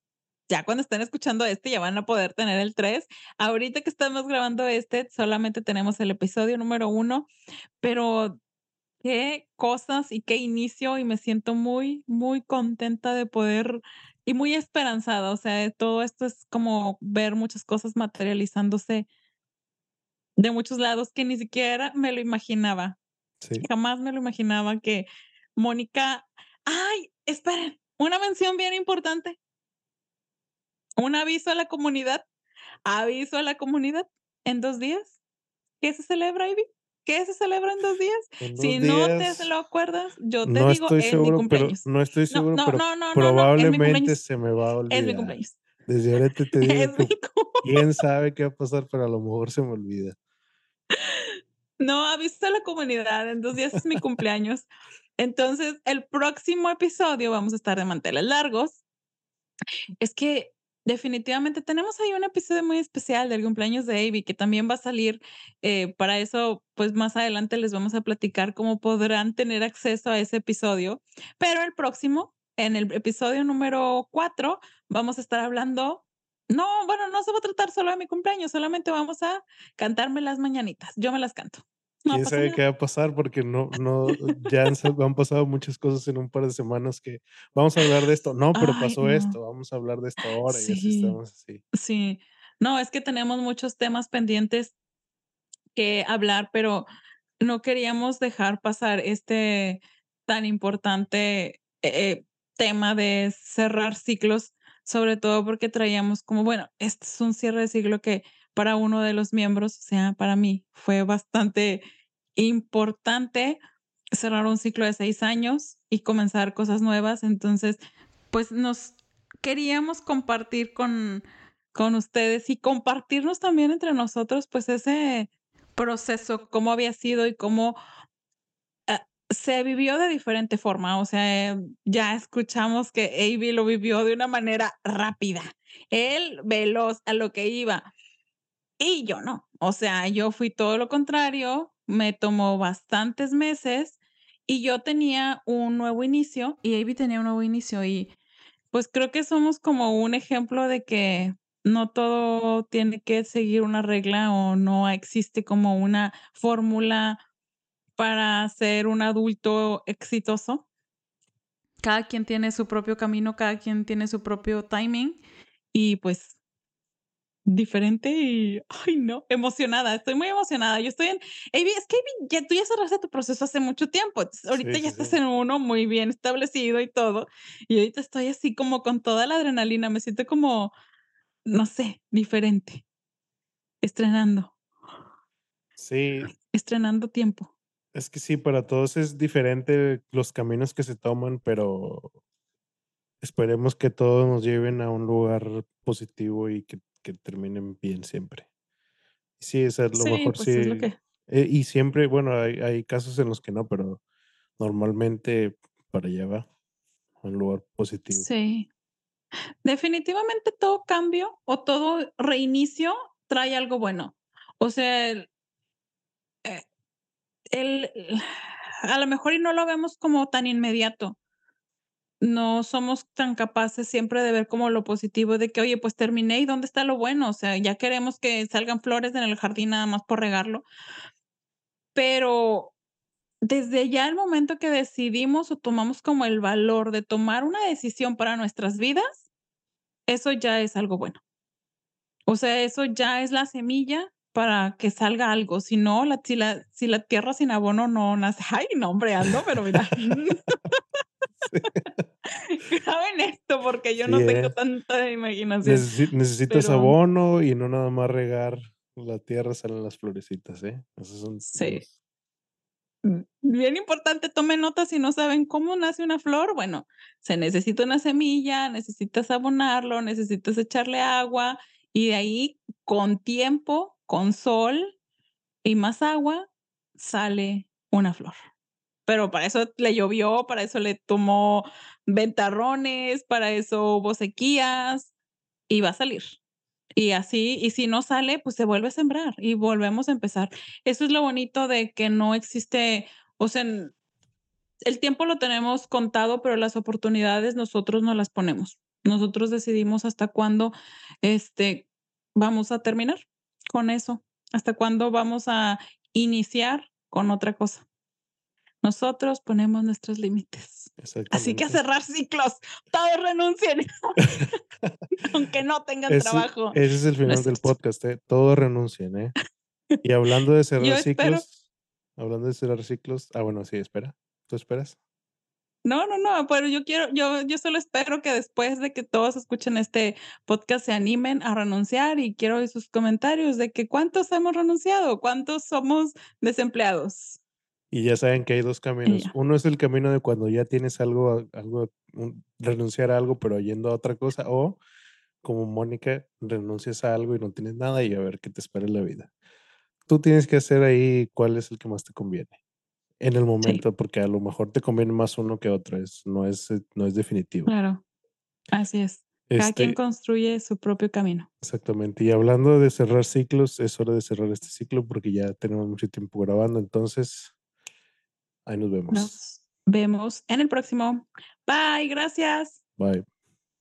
ya cuando estén escuchando este, ya van a poder tener el 3. Ahorita que estamos grabando este, solamente tenemos el episodio número 1, pero qué cosas y qué inicio, y me siento muy, muy contenta de poder y muy esperanzada, o sea, todo esto es como ver muchas cosas materializándose de muchos lados que ni siquiera me lo imaginaba. Sí. Jamás me lo imaginaba que Mónica ¡ay!, esperen, una mención bien importante. Un aviso a la comunidad, aviso a la comunidad, en 2 días, ¿qué se celebra, Ivy? ¿Qué se celebra en 2 días? En 2 Si no te días, lo acuerdas, yo te no digo, estoy es mi seguro, pero cumpleaños. no estoy seguro, no, pero no, no, no, mi probablemente cumpleaños, se me va a es mi olvidar. cumpleaños. Desde ahorita te digo Es que mi cum quién sabe qué va a pasar, pero a lo mejor se me olvida. No, aviso a la comunidad, en 2 días es mi cumpleaños. Entonces, el próximo episodio vamos a estar de manteles largos. Es que definitivamente tenemos ahí un episodio muy especial del cumpleaños de Ivy, que también va a salir, eh, para eso, pues, más adelante les vamos a platicar cómo podrán tener acceso a ese episodio, pero el próximo, en el episodio número 4, vamos a estar hablando no, bueno, no se va a tratar solo de mi cumpleaños, solamente vamos a cantarme las mañanitas, yo me las canto, no Quién sabe nada. qué va a pasar, porque no no ya han han pasado muchas cosas en un par de semanas que vamos a hablar de esto, no, pero Ay, pasó no. esto, vamos a hablar de esto ahora, y así Sí, estamos así. sí. No, es que tenemos muchos temas pendientes que hablar, pero no queríamos dejar pasar este tan importante, eh, tema de cerrar ciclos, sobre todo porque traíamos como, bueno, este es un cierre de ciclo que para uno de los miembros, o sea, para mí, fue bastante importante cerrar un ciclo de 6 años y comenzar cosas nuevas. Entonces, pues, nos queríamos compartir con con ustedes y compartirnos también entre nosotros, pues, ese proceso, cómo había sido y cómo se vivió de diferente forma, o sea, em, ya escuchamos que Ivy lo vivió de una manera rápida, él veloz a lo que iba, y yo no, o sea, yo fui todo lo contrario, me tomó bastantes meses, y yo tenía un nuevo inicio, y Ivy tenía un nuevo inicio, y, pues, creo que somos como un ejemplo de que no todo tiene que seguir una regla, o no existe como una fórmula para ser un adulto exitoso. Cada quien tiene su propio camino, cada quien tiene su propio timing, y pues diferente y, ay, no, emocionada, estoy muy emocionada. Yo estoy en Ivy, es que Ivy, ya tú ya cerraste tu proceso hace mucho tiempo, entonces, Sí, ahorita ya sí, estás sí. en uno muy bien establecido y todo, y ahorita estoy así como con toda la adrenalina, me siento como, no sé, diferente. Estrenando. Sí. Estrenando tiempo. Es que sí, para todos es diferente los caminos que se toman, pero esperemos que todos nos lleven a un lugar positivo y que que terminen bien siempre. Sí, a lo Sí, mejor pues, es lo sí, que eh, y siempre, bueno, hay hay casos en los que no, pero normalmente para allá va, a un lugar positivo. Sí. Definitivamente todo cambio o todo reinicio trae algo bueno. O sea, eh, el a lo mejor y no lo vemos como tan inmediato. No somos tan capaces siempre de ver como lo positivo de que: "Oye, pues terminé, ¿y dónde está lo bueno?". O sea, ya queremos que salgan flores en el jardín nada más por regarlo. Pero desde ya el momento que decidimos o tomamos como el valor de tomar una decisión para nuestras vidas, eso ya es algo bueno. O sea, eso ya es la semilla para que salga algo, si no, la si la si la tierra sin abono no nace. Ay, no, hombre, ando, pero mira. Sí. Graben esto, porque yo Sí, no tengo ¿eh? tanta imaginación, Necesi necesitas pero abono y no nada más regar la tierra, salen las florecitas, ¿eh? Esos son Sí. los Mm, bien importante, tomen nota si no saben cómo nace una flor, bueno, se necesita una semilla, necesitas abonarlo, necesitas echarle agua, y de ahí, con tiempo, con sol y más agua, sale una flor. Pero para eso le llovió, para eso le tomó ventarrones, para eso hubo sequías, y va a salir. Y así, y si no sale, pues se vuelve a sembrar y volvemos a empezar. Eso es lo bonito de que no existe, o sea, el tiempo lo tenemos contado, pero las oportunidades nosotros nos las ponemos. Nosotros decidimos hasta cuándo, este, vamos a terminar con eso, hasta cuándo vamos a iniciar con otra cosa. Nosotros ponemos nuestros límites. Así que a cerrar ciclos, todos renuncien. Aunque no tengan Ese trabajo. ese es el No final del podcast, ¿eh? Todos renuncien, ¿eh? Y hablando de Yo cerrar espero ciclos hablando de cerrar ciclos ah, bueno, sí, espera, ¿tú esperas? No, no, no, pero yo quiero yo yo solo espero que después de que todos escuchen este podcast se animen a renunciar, y quiero oír sus comentarios de que, ¿cuántos hemos renunciado? ¿Cuántos somos desempleados? Y ya saben que hay 2 Y caminos. Uno es el camino de cuando ya tienes algo algo, un renunciar a algo, pero yendo a otra cosa, o como Mónica, renuncias a algo y no tienes nada, y a ver qué te espera en la vida. Tú tienes que hacer ahí cuál es el que más te conviene, en el Sí. momento, porque a lo mejor te conviene más uno que otro, es no es eh, no es definitivo. Claro, así es. Cada quien Este construye su propio camino. Exactamente. Y hablando de cerrar ciclos, es hora de cerrar este ciclo, porque ya tenemos mucho tiempo grabando, entonces ahí nos vemos. Nos vemos en el próximo. Bye, gracias. Bye.